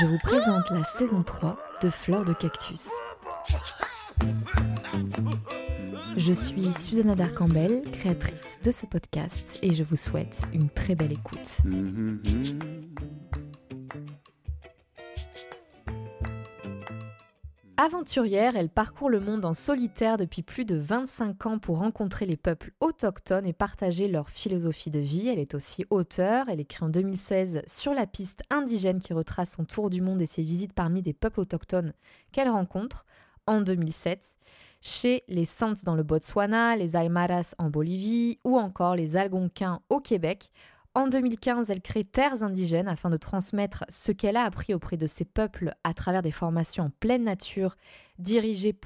Je vous présente la saison 3 de Fleur de Cactus. Je suis Susanna Darcambel, créatrice de ce podcast, et je vous souhaite une très belle écoute. Aventurière, elle parcourt le monde en solitaire depuis plus de 25 ans pour rencontrer les peuples autochtones et partager leur philosophie de vie. Elle est aussi auteure. Elle écrit en 2016 sur la piste indigène qui retrace son tour du monde et ses visites parmi des peuples autochtones qu'elle rencontre. En 2007, chez les Santes dans le Botswana, les Aymaras en Bolivie ou encore les Algonquins au Québec. En 2015, elle crée Terres indigènes afin de transmettre ce qu'elle a appris auprès de ces peuples à travers des formations en pleine nature dirigées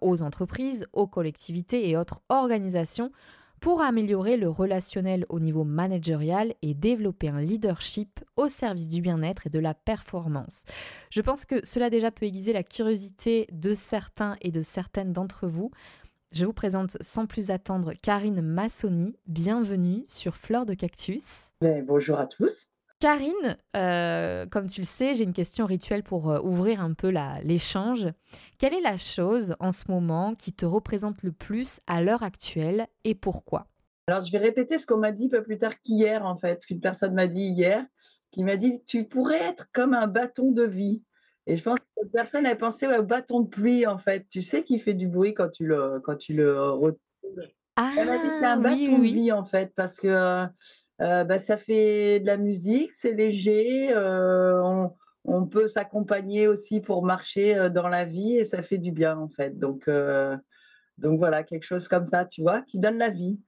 aux entreprises, aux collectivités et autres organisations pour améliorer le relationnel au niveau managérial et développer un leadership au service du bien-être et de la performance. Je pense que cela déjà peut aiguiser la curiosité de certains et de certaines d'entre vous. Je vous présente sans plus attendre Karine Massoni. Bienvenue sur Fleur de Cactus. Ben, bonjour à tous. Karine, euh, comme tu le sais, j'ai une question rituelle pour euh, ouvrir un peu l'échange. Quelle est la chose en ce moment qui te représente le plus à l'heure actuelle et pourquoi? Alors, je vais répéter ce qu'on m'a dit pas plus tard qu'hier, en fait, qu'une personne m'a dit hier, qui m'a dit Tu pourrais être comme un bâton de vie. Et je pense que cette personne a pensé au bâton de pluie, en fait. Tu sais, qui fait du bruit quand tu le, quand tu le retournes. Ah, Elle m'a dit c'est un bâton oui, de vie, en fait, parce que euh, bah, ça fait de la musique, c'est léger, euh, on, on peut s'accompagner aussi pour marcher euh, dans la vie et ça fait du bien, en fait. Donc, euh, donc voilà, quelque chose comme ça, tu vois, qui donne la vie.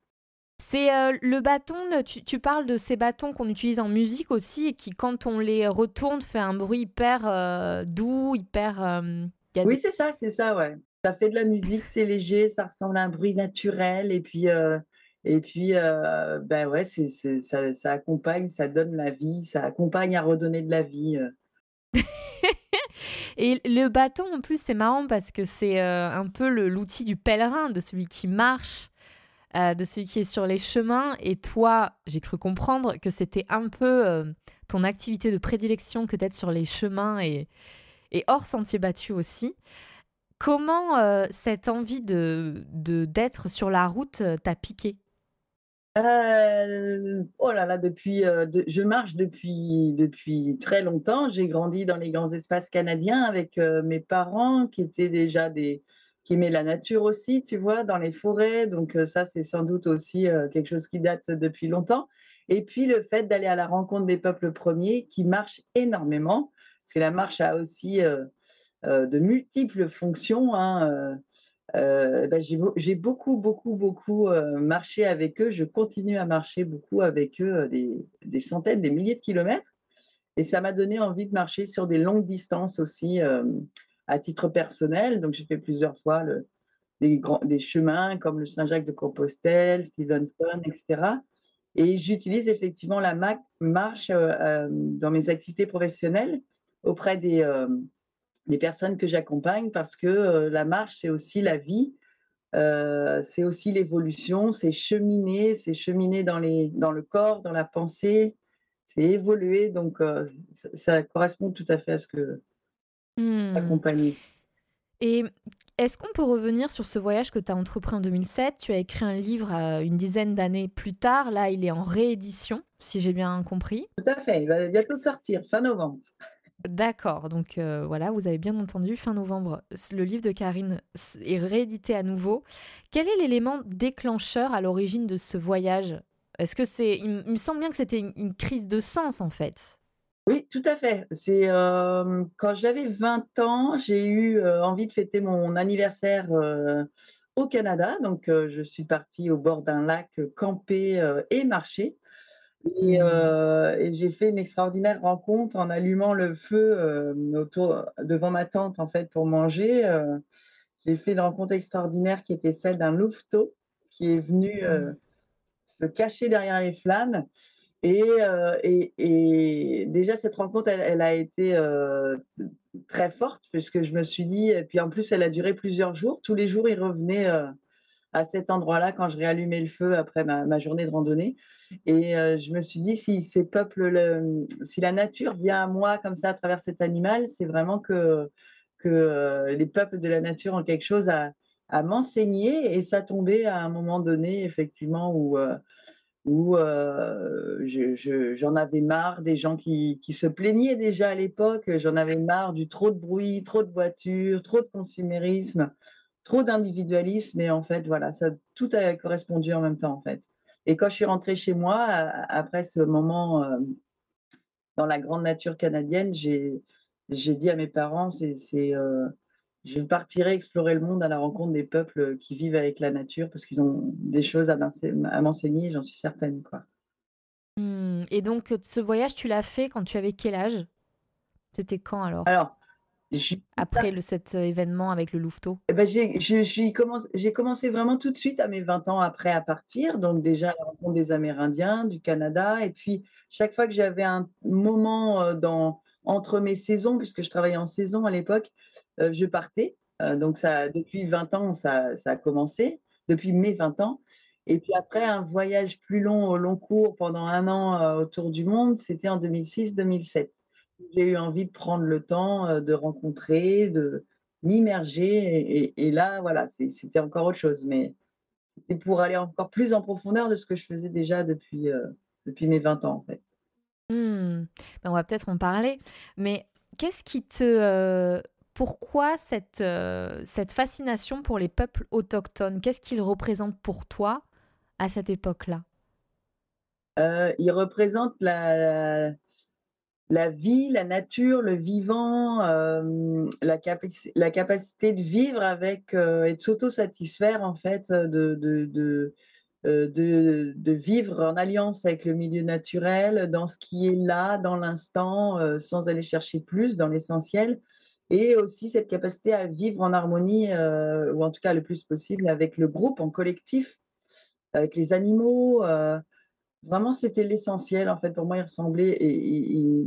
C'est euh, le bâton, tu, tu parles de ces bâtons qu'on utilise en musique aussi et qui, quand on les retourne, fait un bruit hyper euh, doux, hyper... euh, Oui, des- c'est ça, c'est ça, ouais. Ça fait de la musique, c'est léger, ça ressemble à un bruit naturel et puis, et puis ben ouais, c'est, c'est- ça, ça accompagne, ça donne la vie, ça accompagne à redonner de la vie. Et le bâton, en plus, c'est marrant parce que c'est euh, un peu le- l'outil du pèlerin, de celui qui marche, euh, de celui qui est sur les chemins. Et toi, j'ai cru comprendre que c'était un peu euh, ton activité de prédilection que d'être sur les chemins et, et hors sentier battu aussi. Comment euh, cette envie de de- d'être sur la route t'a piqué? Oh là là, depuis, de- je marche depuis, depuis très longtemps. J'ai grandi dans les grands espaces canadiens avec mes parents qui étaient déjà des, qui aimaient la nature aussi, tu vois, dans les forêts. Donc euh, ça, c'est sans doute aussi euh, quelque chose qui date depuis longtemps. Et puis le fait d'aller à la rencontre des peuples premiers qui marchent énormément, parce que la marche a aussi euh, de multiples fonctions. hein, ben, j'ai beau- j'ai beaucoup, beaucoup, beaucoup marché avec eux. Je continue à marcher beaucoup avec eux, des, centaines, des milliers de kilomètres. Et ça m'a donné envie de marcher sur des longues distances aussi, à titre personnel. Donc, j'ai fait plusieurs fois le- des, grands, des chemins comme le Saint-Jacques de Compostelle, Stevenson, etc. Et j'utilise effectivement la ma- marche euh, euh, dans mes activités professionnelles auprès des, euh, des personnes que j'accompagne parce que la marche, c'est aussi la vie, c'est aussi l'évolution, c'est cheminer, c'est cheminer dans, les, dans le corps, dans la pensée, c'est évoluer. Donc, ça correspond tout à fait à ce que Hmm. accompagner. Et est-ce qu'on peut revenir sur ce voyage que tu as entrepris en 2007 Tu as écrit un livre euh, une dizaine d'années plus tard. Là, il est en réédition, si j'ai bien compris. Tout à fait, il va bientôt sortir, fin novembre. D'accord, donc euh, voilà, vous avez bien entendu, fin novembre, le livre de Karine est réédité à nouveau. Quel est l'élément déclencheur à l'origine de ce voyage? Est-ce que c'est... Il, me semble bien que c'était une, une crise de sens, en fait. Oui, tout à fait. C'est euh, quand j'avais 20 ans, j'ai eu euh, envie de fêter mon anniversaire euh, au Canada. Donc, je suis partie au bord d'un lac camper et marcher. Et, Mmh. et j'ai fait une extraordinaire rencontre en allumant le feu autour, devant ma tante, en fait, pour manger. j'ai fait une rencontre extraordinaire qui était celle d'un louveteau qui est venu Mmh. se cacher derrière les flammes. Et, euh, et, déjà, cette rencontre, elle, a été euh, très forte, puisque je me suis dit, et puis en plus, elle a duré plusieurs jours. Tous les jours, il revenait euh, à cet endroit-là quand je réallumais le feu après ma, journée de randonnée. Et je me suis dit, si ces peuples, le- si la nature vient à moi comme ça à travers cet animal, c'est vraiment que, les peuples de la nature ont quelque chose à, m'enseigner. Et ça tombait à un moment donné, effectivement, où, où euh, je- je- j'en avais marre des gens qui, qui se plaignaient déjà à l'époque. J'en avais marre du trop de bruit, trop de voitures, trop de consumérisme, trop d'individualisme. Et en fait, voilà, ça, tout a correspondu en même temps, en fait. Et quand je suis rentrée chez moi, après ce moment euh, dans la grande nature canadienne, j'ai dit à mes parents, c'est, euh, je partirai explorer le monde à la rencontre des peuples qui vivent avec la nature parce qu'ils ont des choses à m'ense- à m'enseigner, j'en suis certaine, quoi. Mmh. Et donc, euh, ce voyage, tu l'as fait quand tu avais quel âge? C'était quand alors? Alors, je- Après le, cet euh, événement avec le louveteau? eh ben, j'ai commencé, commencé vraiment tout de suite à mes 20 ans après à partir. Donc déjà, la rencontre des Amérindiens, du Canada. Et puis, chaque fois que j'avais un moment euh, dans, entre mes saisons, puisque je travaillais en saison à l'époque, euh, je partais. Euh, donc ça, depuis 20 ans, ça, a commencé, depuis mes 20 ans. Et puis après, un voyage plus long, au long cours, pendant un an euh, autour du monde, c'était en 2006-2007. J'ai eu envie de prendre le temps de rencontrer, de m'immerger. Et, là, voilà, c'était encore autre chose. Mais c'était pour aller encore plus en profondeur de ce que je faisais déjà depuis, depuis mes 20 ans, en fait. Hmm. Ben, on va peut-être en parler. Mais qu'est-ce qui te... euh, pourquoi cette, euh, cette fascination pour les peuples autochtones? Qu'est-ce qu'ils représentent pour toi à cette époque-là? Euh, il représente la, vie, la nature, le vivant, euh, la, capaci- la capacité de vivre et de s'autosatisfaire en fait, de, de, de vivre en alliance avec le milieu naturel, dans ce qui est là, dans l'instant, euh, sans aller chercher plus, dans l'essentiel. Et aussi cette capacité à vivre en harmonie, euh, ou en tout cas le plus possible, avec le groupe, en collectif, avec les animaux. euh, Vraiment, c'était l'essentiel. En fait, pour moi, il ressemblait et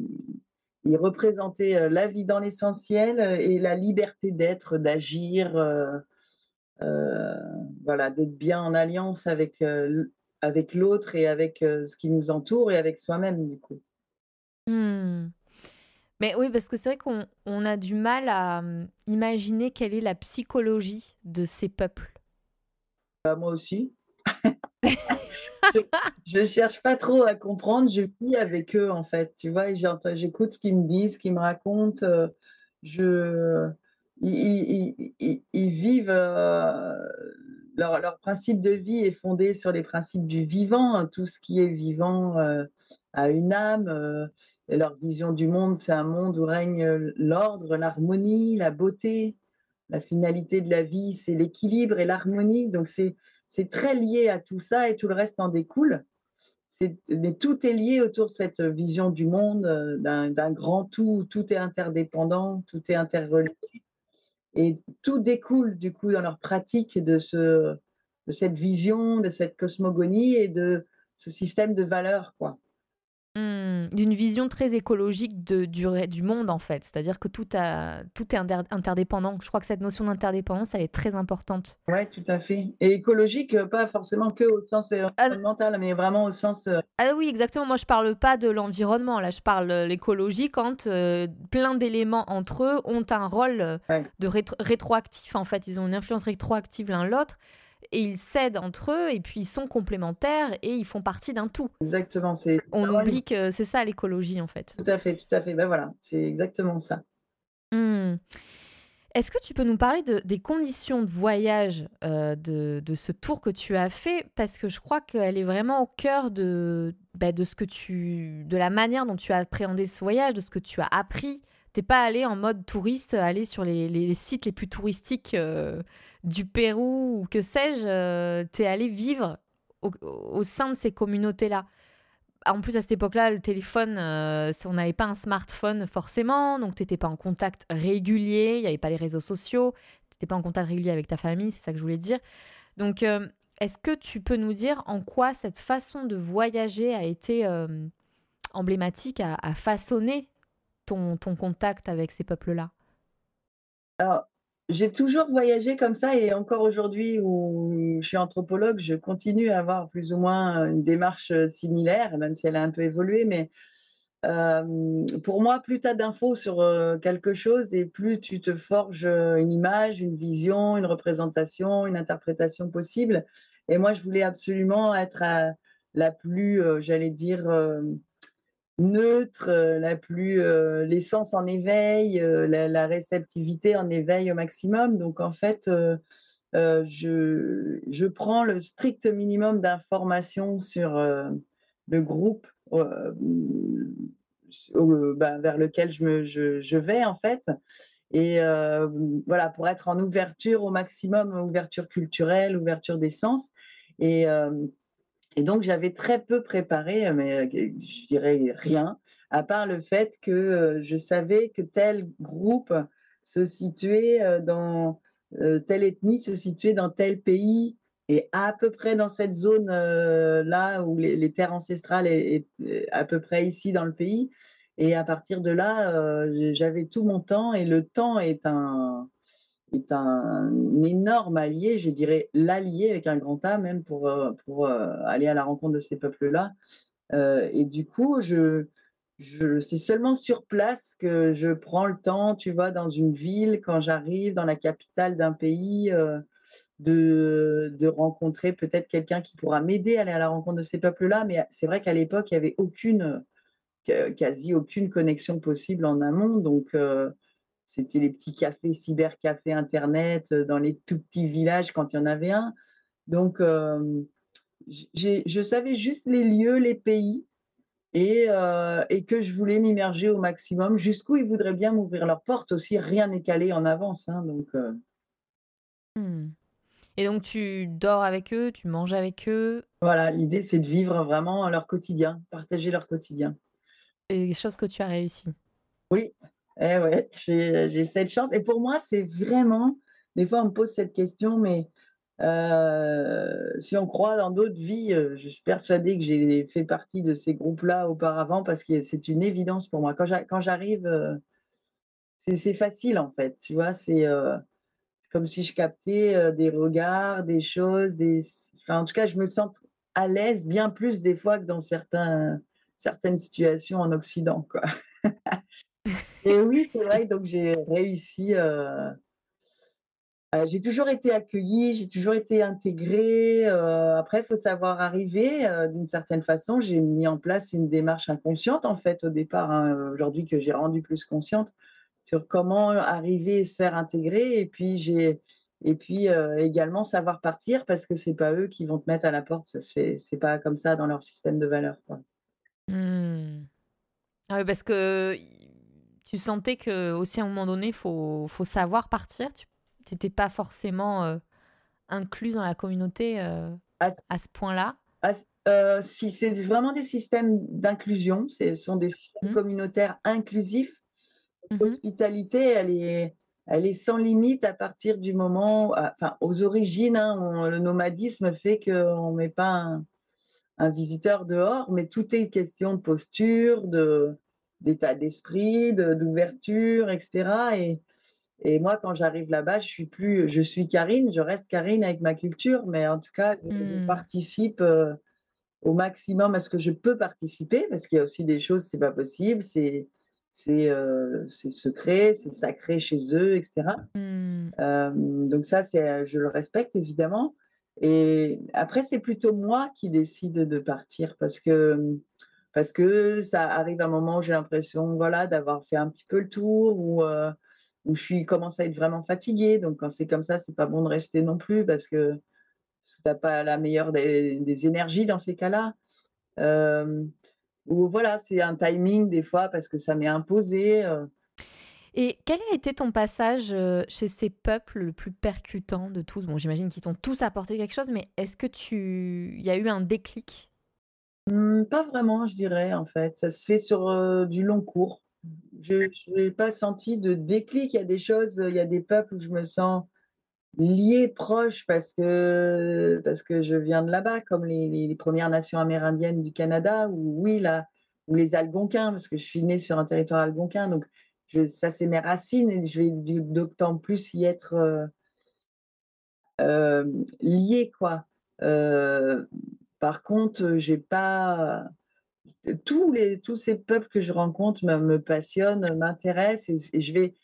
il, représentait euh, la vie dans l'essentiel euh, et la liberté d'être, d'agir, euh, euh, voilà, d'être bien en alliance avec, euh, avec l'autre et avec euh, ce qui nous entoure et avec soi-même, du coup. Hmm. Mais oui, parce que c'est vrai qu'on on a du mal à hum, imaginer quelle est la psychologie de ces peuples. Bah, moi aussi. Je ne cherche pas trop à comprendre, je vis avec eux, en fait. Tu vois, j'écoute ce qu'ils me disent, ce qu'ils me racontent. euh, Je... Ils, vivent, euh, leur, principe de vie est fondé sur les principes du vivant. hein. Tout ce qui est vivant euh, a une âme. euh, et leur vision du monde, c'est un monde où règne l'ordre, l'harmonie, la beauté. La finalité de la vie, c'est l'équilibre et l'harmonie. Donc, c'est c'est très lié à tout ça et tout le reste en découle. Mais tout est lié autour de cette vision du monde, d'un d'un grand tout, où tout est interdépendant, tout est interrelié. Et tout découle du coup dans leur pratique de, ce, de cette vision, de cette cosmogonie et de ce système de valeurs. Hmm. D'une vision très écologique de, du, monde, en fait. C'est-à-dire que tout, a, tout est inter- interdépendant. Je crois que cette notion d'interdépendance, elle est très importante. Oui, tout à fait. Et écologique, euh, pas forcément que au sens euh, Ah, environnemental, mais vraiment au sens euh, Ah oui, exactement. Moi, je parle pas de l'environnement. Là, je parle l'écologie quand euh, plein d'éléments entre eux ont un rôle Ouais. de rétro- rétroactif. En fait, ils ont une influence rétroactive l'un l'autre et ils s'aident entre eux et puis ils sont complémentaires et ils font partie d'un tout. exactement. C'est On oublie que c'est ça l'écologie, en fait. Tout à fait, tout à fait. Ben voilà, c'est exactement ça. Hmm. Est-ce que tu peux nous parler de- des conditions de voyage euh, de, de ce tour que tu as fait? Parce que je crois qu'elle est vraiment au cœur de, bah, de ce que tu, de la manière dont tu as appréhendé ce voyage, de ce que tu as appris. T'es pas allé en mode touriste, aller sur les, sites les plus touristiques euh, du Pérou ou que sais-je. tu es allé vivre au, sein de ces communautés-là. en plus, à cette époque-là, le téléphone, euh, on n'avait pas un smartphone forcément, donc tu n'étais pas en contact régulier, il n'y avait pas les réseaux sociaux, tu n'étais pas en contact régulier avec ta famille, c'est ça que je voulais dire. Donc, euh, est-ce que tu peux nous dire en quoi cette façon de voyager a été euh, emblématique, a, façonné ton, contact avec ces peuples-là? J'ai toujours voyagé comme ça et encore aujourd'hui où je suis anthropologue, je continue à avoir plus ou moins une démarche similaire, même si elle a un peu évolué. Mais euh, pour moi, plus tu as d'infos sur euh, quelque chose et plus tu te forges une image, une vision, une représentation, une interprétation possible. Et moi, je voulais absolument être la plus, euh, j'allais dire, neutre, euh, la plus euh, l'essence en éveil, euh, la, réceptivité en éveil au maximum. Donc en fait, je, je, prends le strict minimum d'informations sur le groupe ben, vers lequel je, me, je, vais en fait. Et voilà, pour être en ouverture au maximum, ouverture culturelle, ouverture des sens. Et, et donc, j'avais très peu préparé, mais je dirais rien, à part le fait que je savais que tel groupe se situait dans telle ethnie, se situait dans tel pays, et à peu près dans cette zone là où les, terres ancestrales est, à peu près ici dans le pays. Et à partir de là, j'avais tout mon temps, et le temps est un, est un énorme allié, je dirais l'allié avec un grand A même pour, euh, pour euh, aller à la rencontre de ces peuples-là. Euh, et du coup, je, c'est seulement sur place que je prends le temps, tu vois, dans une ville, quand j'arrive dans la capitale d'un pays, de, de, rencontrer peut-être quelqu'un qui pourra m'aider à aller à la rencontre de ces peuples-là. Mais c'est vrai qu'à l'époque, il n'y avait aucune, quasi aucune connexion possible en amont. Donc, c'était les petits cafés, cybercafés Internet euh, dans les tout petits villages quand il y en avait un. Donc, euh, je savais juste les lieux, les pays et, euh, et que je voulais m'immerger au maximum. Jusqu'où ils voudraient bien m'ouvrir leurs portes aussi. Rien n'est calé en avance. Hein, donc, mmh. Et donc, tu dors avec eux, tu manges avec eux? Voilà, l'idée, c'est de vivre vraiment leur quotidien, partager leur quotidien. Et des choses que tu as réussi. Oui, eh ouais, j'ai cette chance. Et pour moi, c'est vraiment, des fois, on me pose cette question, mais euh, si on croit dans d'autres vies, euh, je suis persuadée que j'ai fait partie de ces groupes-là auparavant parce que c'est une évidence pour moi. Quand j'arrive, euh, c'est facile en fait, tu vois, c'est comme si je captais des regards, des choses, des... en tout cas, je me sens à l'aise bien plus des fois que dans certaines situations en Occident. Et oui, c'est vrai, donc j'ai réussi. Euh, euh, j'ai toujours été accueillie, j'ai toujours été intégrée. Euh, après, il faut savoir arriver d'une certaine façon. J'ai mis en place une démarche inconsciente, en fait, au départ, hein, aujourd'hui que j'ai rendu plus consciente sur comment arriver et se faire intégrer. Et puis, j'ai. Et puis également savoir partir parce que c'est pas eux qui vont te mettre à la porte, ça se fait, c'est pas comme ça dans leur système de valeurs. Mmh. Ah oui, parce que tu sentais que aussi à un moment donné, il faut, faut, savoir partir. Tu n'étais pas forcément euh, inclus dans la communauté euh, à, ce point-là. Euh, si c'est vraiment des systèmes d'inclusion, ce sont des systèmes mmh. communautaires inclusifs. Mmh l'hospitalité, elle est, elle est sans limite à partir du moment, enfin aux origines, hein, le nomadisme fait qu'on ne met pas un, un, visiteur dehors, mais tout est question de posture, de, d'état d'esprit, d'ouverture, etc. Et, et moi, quand j'arrive là-bas, je suis plus, je suis Karine, je reste Karine avec ma culture, mais en tout cas, je, mmh. participe euh, au maximum à ce que je peux participer, parce qu'il y a aussi des choses, c'est pas possible, c'est c'est euh, secret, c'est sacré chez eux, etc. Mmh. Euh, donc ça, c'est, je le respecte évidemment. Et après, c'est plutôt moi qui décide de partir parce que parce que ça arrive un moment où j'ai l'impression voilà, d'avoir fait un petit peu le tour ou euh, où je suis, commence à être vraiment fatiguée. Donc, quand c'est comme ça, c'est pas bon de rester non plus parce que tu n'as pas la meilleure des, énergies dans ces cas-là. Euh, ou voilà, c'est un timing des fois parce que ça m'est imposé. Euh. Et quel a été ton passage chez ces peuples le plus percutant de tous? Bon, j'imagine qu'ils t'ont tous apporté quelque chose, mais est-ce que tu, y a eu un déclic? Mmh, pas vraiment, je dirais, en fait. Ça se fait sur, du long cours. Je n'ai pas senti de déclic. Il y a des choses, il y a des peuples où je me sens liée, proche parce que parce que je viens de là-bas, comme les Premières Nations amérindiennes du Canada ou oui, là, ou les Algonquins, parce que je suis née sur un territoire algonquin, donc ça, c'est mes racines et je vais d'autant plus y être, heu hem, liée, quoi. Par contre, heu, j'ai pas tous les tous ces peuples que je rencontre me passionnent, m'intéressent et je vais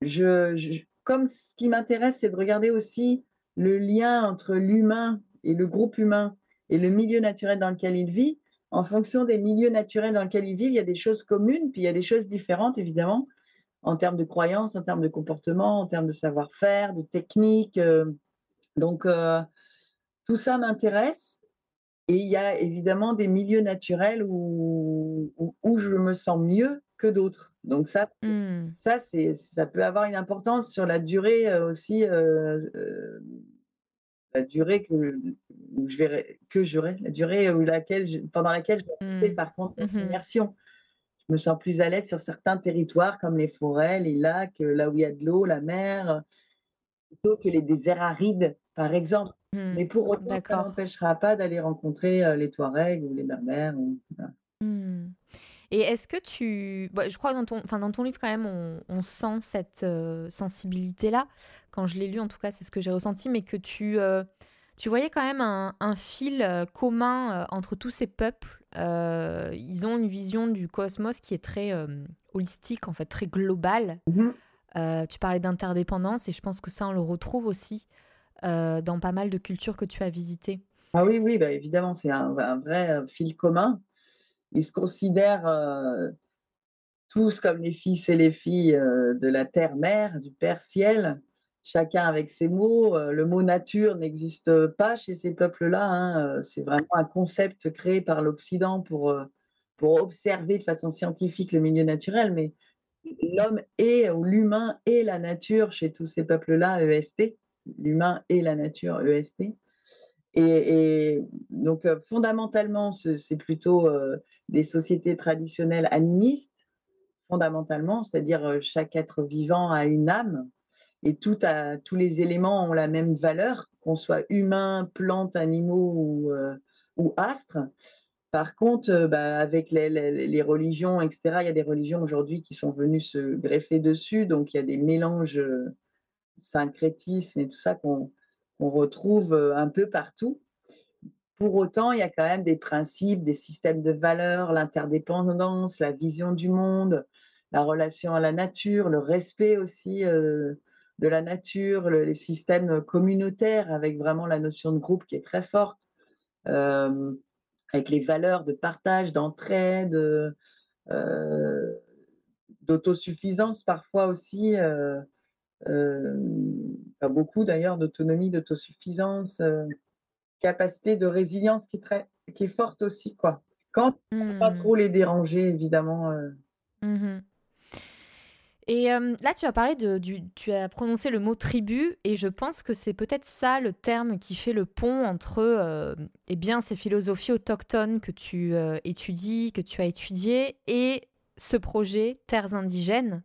je je comme ce qui m'intéresse, c'est de regarder aussi le lien entre l'humain et le groupe humain et le milieu naturel dans lequel il vit. En fonction des milieux naturels dans lesquels ils vivent, il y a des choses communes, puis il y a des choses différentes évidemment, en termes de croyances, en termes de comportement, en termes de savoir-faire, de technique, donc tout ça m'intéresse et il y a évidemment des milieux naturels où où où je me sens mieux que d'autres. Donc ça Mmh. ça c'est ça peut avoir une importance sur la durée, heu, aussi, heu heu, la durée que où je verrai que j'aurai, la durée où laquelle je pendant laquelle je vais rester Mmh. par contre immersion. Je me sens plus à l'aise sur certains territoires comme les forêts, les lacs, là où il y a de l'eau, la mer, plutôt que les déserts arides, par exemple. Mmh. Mais pour autant, ça D'accord. m'empêchera pas d'aller rencontrer, heu, les Touaregs ou les Berbères ou voilà. Mmh. Et est-ce que tu bah, je crois dans ton enfin, dans ton livre quand même, on on sent cette, heu, sensibilité-là. Quand je l'ai lu en tout cas, c'est ce que j'ai ressenti, mais que tu, heu, tu voyais quand même un un fil, commun, entre tous ces peuples. Ils ont une vision du cosmos qui est très, holistique en fait, très globale. Mmh tu parlais d'interdépendance et je pense que ça, on le retrouve aussi, dans pas mal de cultures que tu as visitées. Ah oui, oui, bah, évidemment, c'est un vrai, heu, fil commun. Ils se considèrent, heu, tous comme les fils et les filles, de la terre-mère, du père ciel, chacun avec ses mots. Le mot nature n'existe pas chez ces peuples-là, hein, c'est vraiment un concept créé par l'Occident pour, pour observer de façon scientifique le milieu naturel, mais l'homme est ou l'humain est la nature chez tous ces peuples-là, EST, l'humain est la nature, EST. Et et donc heu, fondamentalement, ce c'est plutôt, heu, des sociétés traditionnelles animistes, fondamentalement, c'est-à-dire, heu, chaque être vivant a une âme et tout a tous les éléments ont la même valeur, qu'on soit humain, plantes, animaux ou ou astres. Par contre, bah, avec les les les religions et cetera, il y a des religions aujourd'hui qui sont venues se greffer dessus, donc il y a des mélanges, syncrétisme et tout ça qu'on retrouve, heu, un peu partout. Pour autant, il y a quand même des principes, des systèmes de valeurs, l'interdépendance, la vision du monde, la relation à la nature, le respect aussi, heu, de la nature, le les systèmes communautaires avec vraiment la notion de groupe qui est très forte. Hem, avec les valeurs de partage, d'entraide, d'autosuffisance parfois aussi, pas beaucoup d'ailleurs, d'autonomie, d'autosuffisance, heu, capacité de résilience qui est très qui est forte aussi, quoi. Quand faut pas Mmh. trop les déranger évidemment, heu Mmh mh. Et là, tu as parlé de du tu as prononcé le mot tribu et je pense que c'est peut-être ça le terme qui fait le pont entre, et bien, ces philosophies autochtones que tu, étudies, que tu as étudiées et ce projet Terres indigènes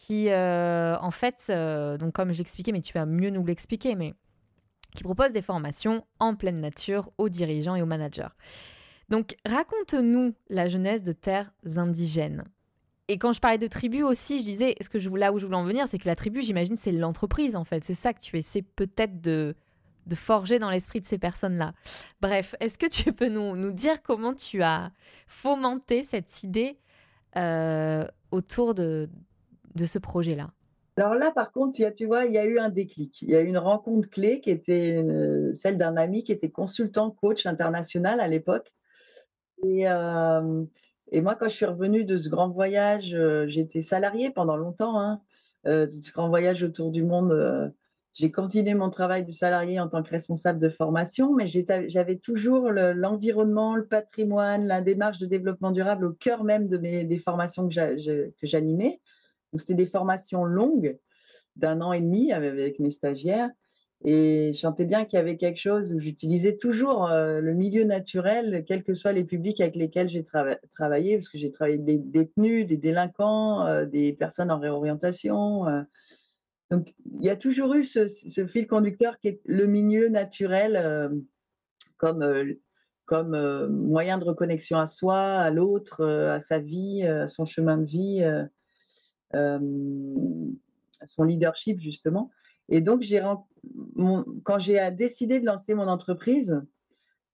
qui, heu, en fait, heu, donc comme j'expliquais, mais tu vas mieux nous l'expliquer, mais qui propose des formations en pleine nature aux dirigeants et aux managers. Donc raconte-nous la genèse de Terres indigènes. Et quand je parlais de tribu aussi, je disais, ce que là où je voulais en venir, c'est que la tribu, j'imagine, c'est l'entreprise en fait. C'est ça que tu essaies peut-être de, de forger dans l'esprit de ces personnes-là. Bref, est-ce que tu peux nous, nous dire comment tu as fomenté cette idée euh, autour de, de ce projet-là? Alors là, par contre, y a tu vois, il y a eu un déclic. Il y a eu une rencontre clé qui était, heu, celle d'un ami qui était consultant coach international à l'époque et et moi, quand je suis revenue de ce grand voyage, heu, j'étais salariée pendant longtemps, hein, de ce grand voyage autour du monde, j'ai continué mon travail de salariée en tant que responsable de formation, mais j'avais toujours le l'environnement, le patrimoine, la démarche de développement durable au cœur même de mes des formations que j'animais. C'était des formations longues d'1 an et demi avec mes stagiaires Et je sentais bien qu'il y avait quelque chose où j'utilisais toujours le milieu naturel, quels que soient les publics avec lesquels j'ai travaillé, parce que j'ai travaillé des détenus, des délinquants, des personnes en réorientation. donc, il y a toujours eu ce, fil conducteur qui est le milieu naturel comme, comme moyen de reconnexion à soi, à l'autre, à sa vie, à son chemin de vie, son leadership, justement. Et donc, quand j'ai décidé de lancer mon entreprise,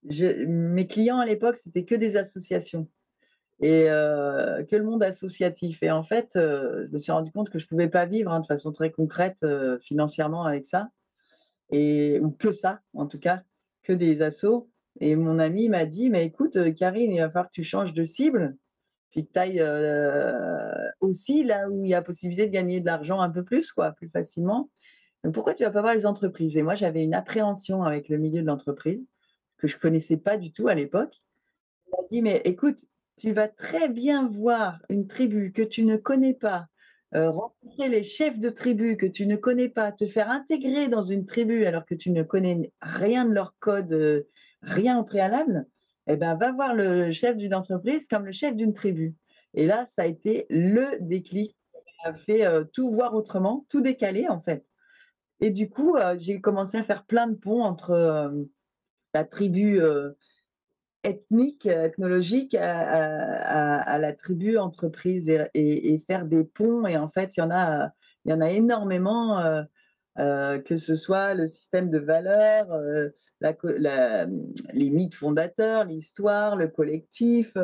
mes clients à l'époque, c'était que des associations et euh, que le monde associatif. Et en fait, euh, je me suis rendu compte que je ne pouvais pas vivre hein, de façon très concrète euh, financièrement avec ça, et, ou que ça, en tout cas, que des assos. Et mon ami m'a dit, mais écoute, Karine, il va falloir que tu changes de cible, puis que ailles aussi là où il y a possibilité de gagner de l'argent un peu plus, quoi, plus facilement. Pourquoi tu vas pas voir les entreprises? Et moi, j'avais une appréhension avec le milieu de l'entreprise que je connaissais pas du tout à l'époque. Il m'a dit, mais écoute, tu vas très bien voir une tribu que tu ne connais pas, euh, rencontrer les chefs de tribu que tu ne connais pas, te faire intégrer dans une tribu alors que tu ne connais rien de leur code, euh, rien au préalable, eh ben, va voir le chef d'une entreprise comme le chef d'une tribu. Et là, ça a été le déclic qui a fait euh, tout voir autrement, tout décaler en fait. Et du coup, j'ai commencé à faire plein de ponts entre la tribu ethnique, ethnologique, à, la tribu entreprise et, faire des ponts. Et en fait, il y en a, il y en a énormément, que ce soit le système de valeurs, les mythes fondateurs, l'histoire, le collectif,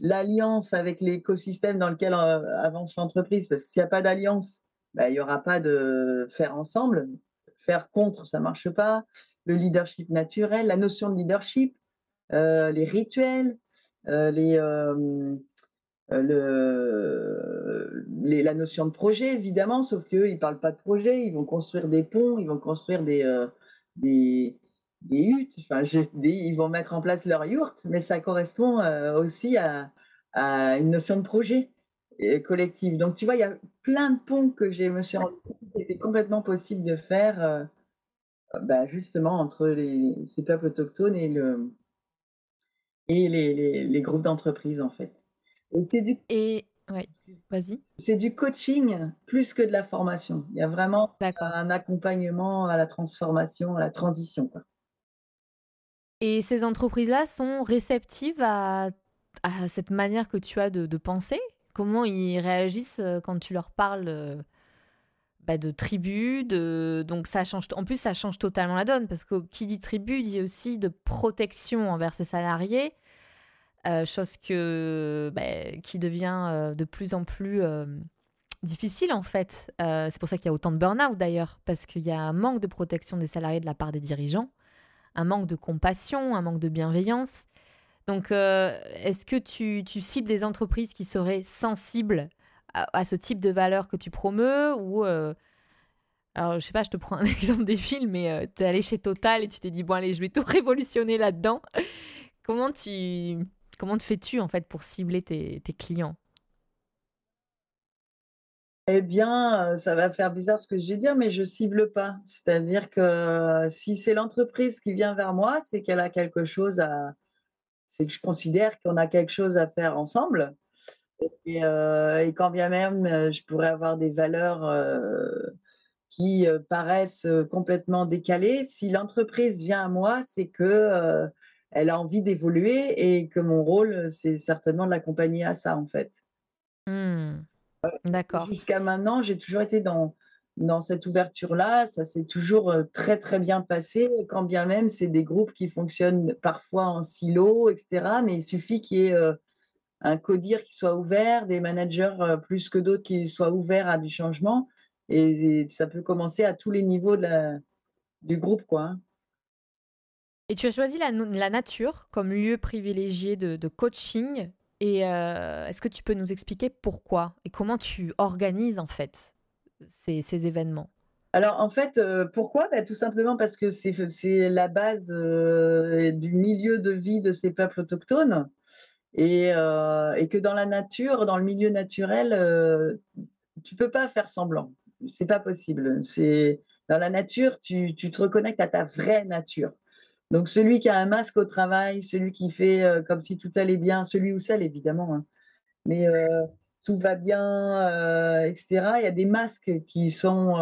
l'alliance avec l'écosystème dans lequel avance l'entreprise. Parce que s'il n'y a pas d'alliance, bah, il n'y aura pas de faire ensemble. Faire contre, ça ne marche pas. Le leadership naturel, la notion de leadership, euh, les rituels, euh, les, euh, la notion de projet, évidemment, sauf qu'eux, ils ne parlent pas de projet, ils vont construire des ponts, ils vont construire des, des huttes, enfin, ils vont mettre en place leur yourte, mais ça correspond aussi à, une notion de projet collective. Donc, tu vois, il y a plein de ponts que je me suis rendu compte qu'il était complètement possible de faire, euh, bah, justement, entre les, ces peuples autochtones et les, les, groupes d'entreprises, en fait. Et c'est du... Et... Ouais, vas-y. C'est du coaching plus que de la formation. Il y a vraiment un accompagnement à la transformation, à la transition. Quoi. Et ces entreprises-là sont réceptives à, à, cette manière que tu as de, de penser? Comment ils réagissent euh, quand tu leur parles euh, bah, de tribu, de donc ça change. En plus, ça change totalement la donne parce que qui dit tribu dit aussi de protection envers ses salariés, euh, chose que bah, qui devient de plus en plus difficile en fait. c'est pour ça qu'il y a autant de burn-out d'ailleurs parce qu'il y a un manque de protection des salariés de la part des dirigeants, un manque de compassion, un manque de bienveillance. Donc, euh, est-ce que tu, cibles des entreprises qui seraient sensibles à, ce type de valeur que tu promeus ou euh, alors, je sais pas, je te prends un exemple des films, mais euh, tu es allé chez Total et tu t'es dit, bon, allez, je vais tout révolutionner là-dedans. comment tu comment te fais-tu, en fait, pour cibler tes, clients? Eh bien, ça va faire bizarre ce que je vais dire, mais je cible pas. C'est-à-dire que si c'est l'entreprise qui vient vers moi, c'est qu'elle a quelque chose à, c'est que je considère qu'on a quelque chose à faire ensemble. Et, euh, quand bien même euh, je pourrais avoir des valeurs euh, qui paraissent complètement décalées, si l'entreprise vient à moi, c'est que elle a envie d'évoluer et que mon rôle, c'est certainement de l'accompagner à ça, en fait. Mmh. D'accord. Jusqu'à maintenant, j'ai toujours été dans dans cette ouverture-là, ça s'est toujours très très bien passé, quand bien même c'est des groupes qui fonctionnent parfois en silo, etc. Mais il suffit qu'il y ait un codir qui soit ouvert, des managers plus que d'autres qui soient ouverts à du changement, et, ça peut commencer à tous les niveaux de la, du groupe, quoi. Et tu as choisi la, nature comme lieu privilégié de, coaching. Et est-ce que tu peux nous expliquer pourquoi et comment tu organises en fait ces, événements? Alors en fait, euh, pourquoi? Bah, Tout simplement parce que c'est la base euh, du milieu de vie de ces peuples autochtones et, euh, que dans la nature, dans le milieu naturel, tu peux pas faire semblant. C'est pas possible. C'est Dans la nature, tu, tu, te reconnectes à ta vraie nature. Donc, celui qui a un masque au travail, celui qui fait euh, comme si tout allait bien, celui ou celle, évidemment, hein. mais euh, tout va bien, euh, etc. Il y a des masques qui sont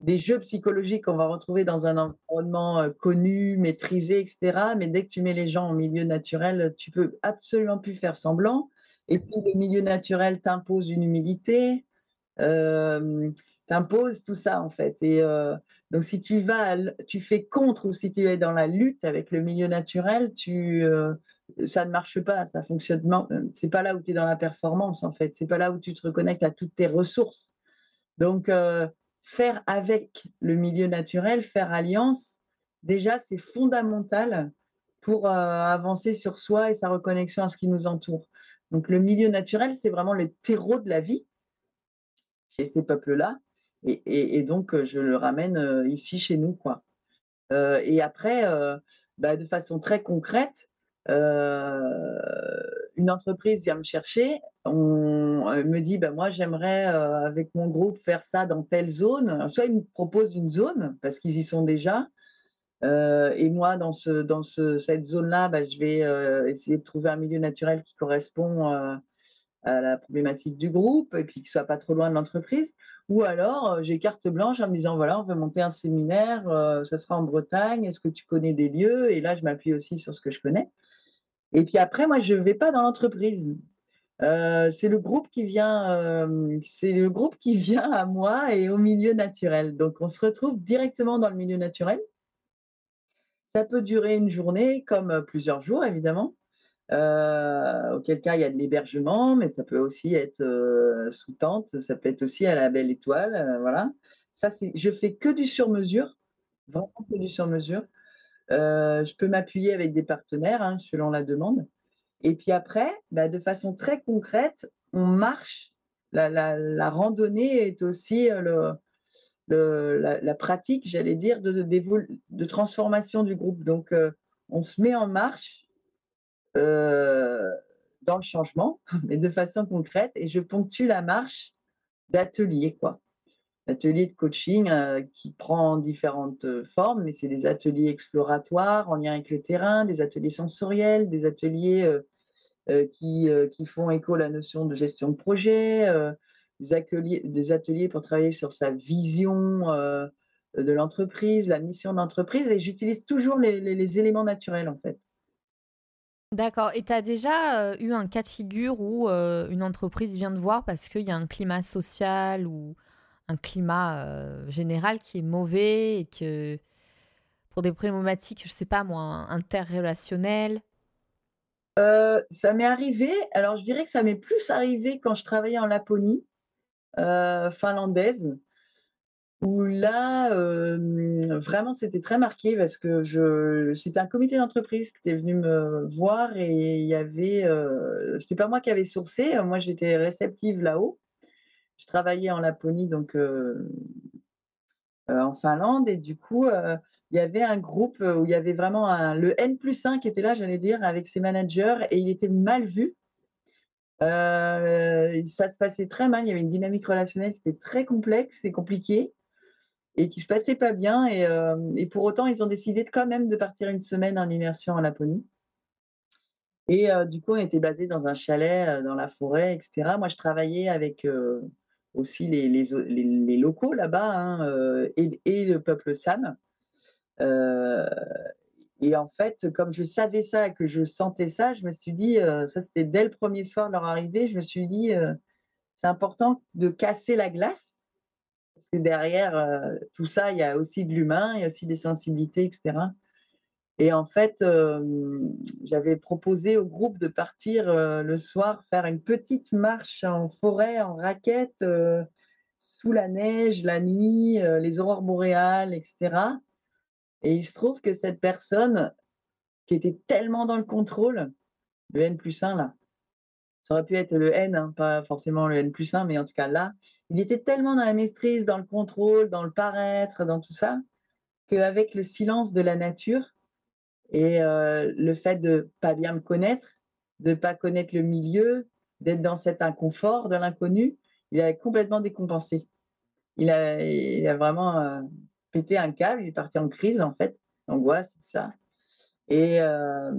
des jeux psychologiques qu'on va retrouver dans un environnement connu, maîtrisé, etc. Mais dès que tu mets les gens en milieu naturel, tu peux absolument plus faire semblant. Et puis, le milieu naturel t'impose une humilité, t'impose tout ça, en fait. Et donc, si tu vas, tu fais contre ou si tu es dans la lutte avec le milieu naturel, tu, ça ne marche pas, ça fonctionne. C'est pas là où tu es dans la performance, en fait. C'est pas là où tu te reconnectes à toutes tes ressources. Donc, faire avec le milieu naturel, faire alliance, déjà, c'est fondamental pour avancer sur soi et sa reconnexion à ce qui nous entoure. Donc, le milieu naturel, c'est vraiment le terreau de la vie chez ces peuples-là. Et, donc, je le ramène ici chez nous. Quoi. et après, bah, de façon très concrète, une entreprise vient me chercher, on me dit bah, moi j'aimerais avec mon groupe faire ça dans telle zone. soit ils me proposent une zone parce qu'ils y sont déjà, et moi dans, ce, dans ce, cette zone-là, bah, je vais essayer de trouver un milieu naturel qui correspond à la problématique du groupe et puis qui soit pas trop loin de l'entreprise. Ou alors, j'ai carte blanche en me disant, voilà, on veut monter un séminaire, ça sera en Bretagne, est-ce que tu connais des lieux? Et là, je m'appuie aussi sur ce que je connais. Et puis après, moi, je ne vais pas dans l'entreprise. c'est le groupe qui vient, c'est le groupe qui vient à moi et au milieu naturel. Donc, on se retrouve directement dans le milieu naturel. Ça peut durer une journée, comme plusieurs jours, évidemment. Euh, auquel cas il y a de l'hébergement, mais ça peut aussi être euh, sous tente, ça peut être aussi à la belle étoile, euh, voilà. Ça, je fais que du sur-mesure, vraiment que du sur-mesure. je peux m'appuyer avec des partenaires hein, selon la demande. Et puis après, bah, de façon très concrète, on marche. La, randonnée est aussi la, pratique, j'allais dire, de, transformation du groupe. Donc, on se met en marche euh, dans le changement, mais de façon concrète, et je ponctue la marche d'ateliers, quoi. Ateliers de coaching euh, qui prend différentes euh, formes, mais c'est des ateliers exploratoires en lien avec le terrain, des ateliers sensoriels, des ateliers qui, qui, font écho à la notion de gestion de projet, des, ateliers, pour travailler sur sa vision de l'entreprise, la mission d'entreprise, et j'utilise toujours les éléments naturels en fait. D'accord. Et tu as déjà eu un cas de figure où une entreprise vient de voir parce qu'il y a un climat social ou un climat général qui est mauvais et que pour des problématiques, je sais pas moi, interrelationnelles? Ça m'est arrivé, alors je dirais que ça m'est plus arrivé quand je travaillais en Laponie finlandaise où là, vraiment, c'était très marqué parce que c'était un comité d'entreprise qui était venu me voir et il y avait, euh, c'était pas moi qui avais sourcé, moi j'étais réceptive là-haut. Je travaillais en Laponie, donc en Finlande, et du coup, il y avait un groupe où il y avait vraiment le N plus 1 qui était là, j'allais dire, avec ses managers, et il était mal vu. ça se passait très mal, il y avait une dynamique relationnelle qui était très complexe et compliquée et qui se passait pas bien. Et, euh, et, pour autant, ils ont décidé de, quand même de partir une semaine en immersion en Laponie. Et euh, du coup, on était basé dans un chalet euh, dans la forêt, etc. Moi, je travaillais avec aussi les, locaux là-bas hein, et, le peuple Sam. et en fait, comme je savais ça, que je sentais ça, je me suis dit, ça c'était dès le premier soir de leur arrivée, je me suis dit, c'est important de casser la glace parce que derrière euh, tout ça, il y a aussi de l'humain, il y a aussi des sensibilités, etc. Et en fait, j'avais proposé au groupe de partir euh, le soir faire une petite marche en forêt, en raquette, euh, sous la neige, la nuit, les aurores boréales, etc. Et il se trouve que cette personne qui était tellement dans le contrôle, le N plus 1 là, ça aurait pu être le N, hein, pas forcément le N plus 1, mais en tout cas là, il était tellement dans la maîtrise, dans le contrôle, dans le paraître, dans tout ça, qu'avec le silence de la nature et euh, le fait de pas bien me connaître, de pas connaître le milieu, d'être dans cet inconfort de l'inconnu, il avait complètement décompensé. il a, a vraiment euh, pété un câble, il est parti en crise en fait, angoisse, tout ça. Et, euh,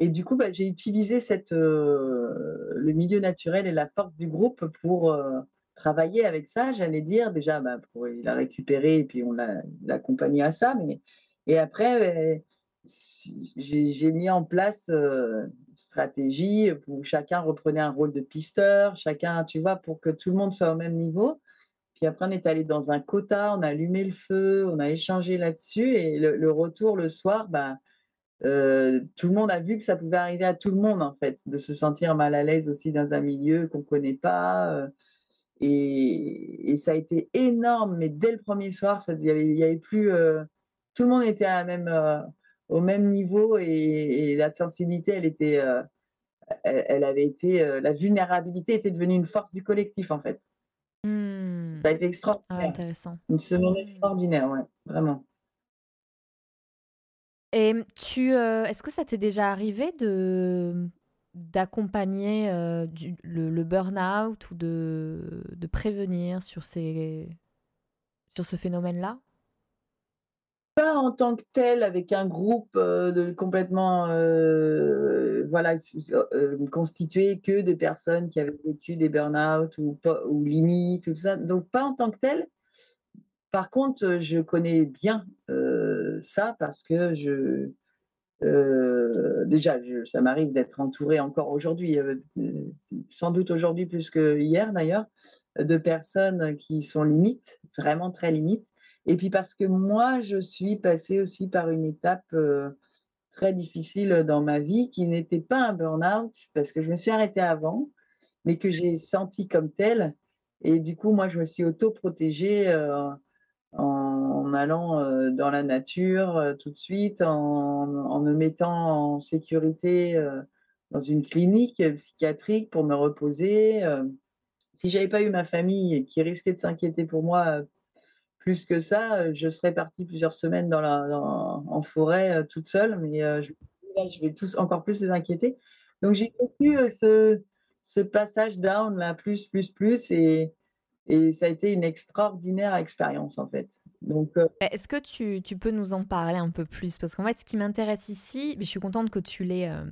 du coup, bah, j'ai utilisé le milieu naturel et la force du groupe pour travailler avec ça, j'allais dire. Déjà, bah, pour, il a récupéré et puis on l'a accompagné à ça. Mais, et après, euh, j'ai mis en place euh, une stratégie où chacun reprenait un rôle de pisteur, chacun, tu vois, pour que tout le monde soit au même niveau. Puis après, on est allé dans un quota, on a allumé le feu, on a échangé là-dessus. Et le, retour le soir, bah, euh, tout le monde a vu que ça pouvait arriver à tout le monde, en fait, de se sentir mal à l'aise aussi dans un milieu qu'on ne connaît pas. Et, et ça a été énorme, mais dès le premier soir, il y avait, il y avait plus, euh, tout le monde était à la même, euh, au même niveau et, et la sensibilité, elle était, euh, elle, elle avait été, la vulnérabilité était devenue une force du collectif, en fait. Hmm. Ça a été Ah, extraordinaire. intéressant. Une semaine extraordinaire, ouais, vraiment. Et tu, est-ce que ça t'est déjà arrivé de d'accompagner euh, le, le burn-out ou de, de prévenir sur ces, sur ce phénomène-là? Pas en tant que tel, avec un groupe euh, complètement euh, voilà, constitué que de personnes qui avaient vécu des burn-out ou, ou limites, tout ça. Donc, pas en tant que tel. Par contre, je connais bien ça parce que je, euh, déjà, ça m'arrive d'être entourée encore aujourd'hui, euh, euh, sans doute aujourd'hui plus que hier d'ailleurs, de personnes qui sont limites, vraiment très limites. Et puis parce que moi, je suis passée aussi par une étape très difficile dans ma vie qui n'était pas un burn-out parce que je me suis arrêtée avant, mais que j'ai senti comme telle. Et du coup, moi, je me suis auto-protégée en, allant euh, dans la nature euh, tout de suite, en, me mettant en sécurité euh, dans une clinique psychiatrique pour me reposer. si j'avais pas eu ma famille qui risquait de s'inquiéter pour moi plus que ça, je serais partie plusieurs semaines dans la, en forêt toute seule, mais je vais tous encore plus les inquiéter. Donc j'ai vécu ce, ce passage down là, plus, plus, plus, et, et ça a été une extraordinaire expérience en fait. Euh, Eh, Est-ce que tu, tu peux nous en parler un peu plus? Parce qu'en fait, ce qui m'intéresse ici, je suis contente que tu l'aies, euh,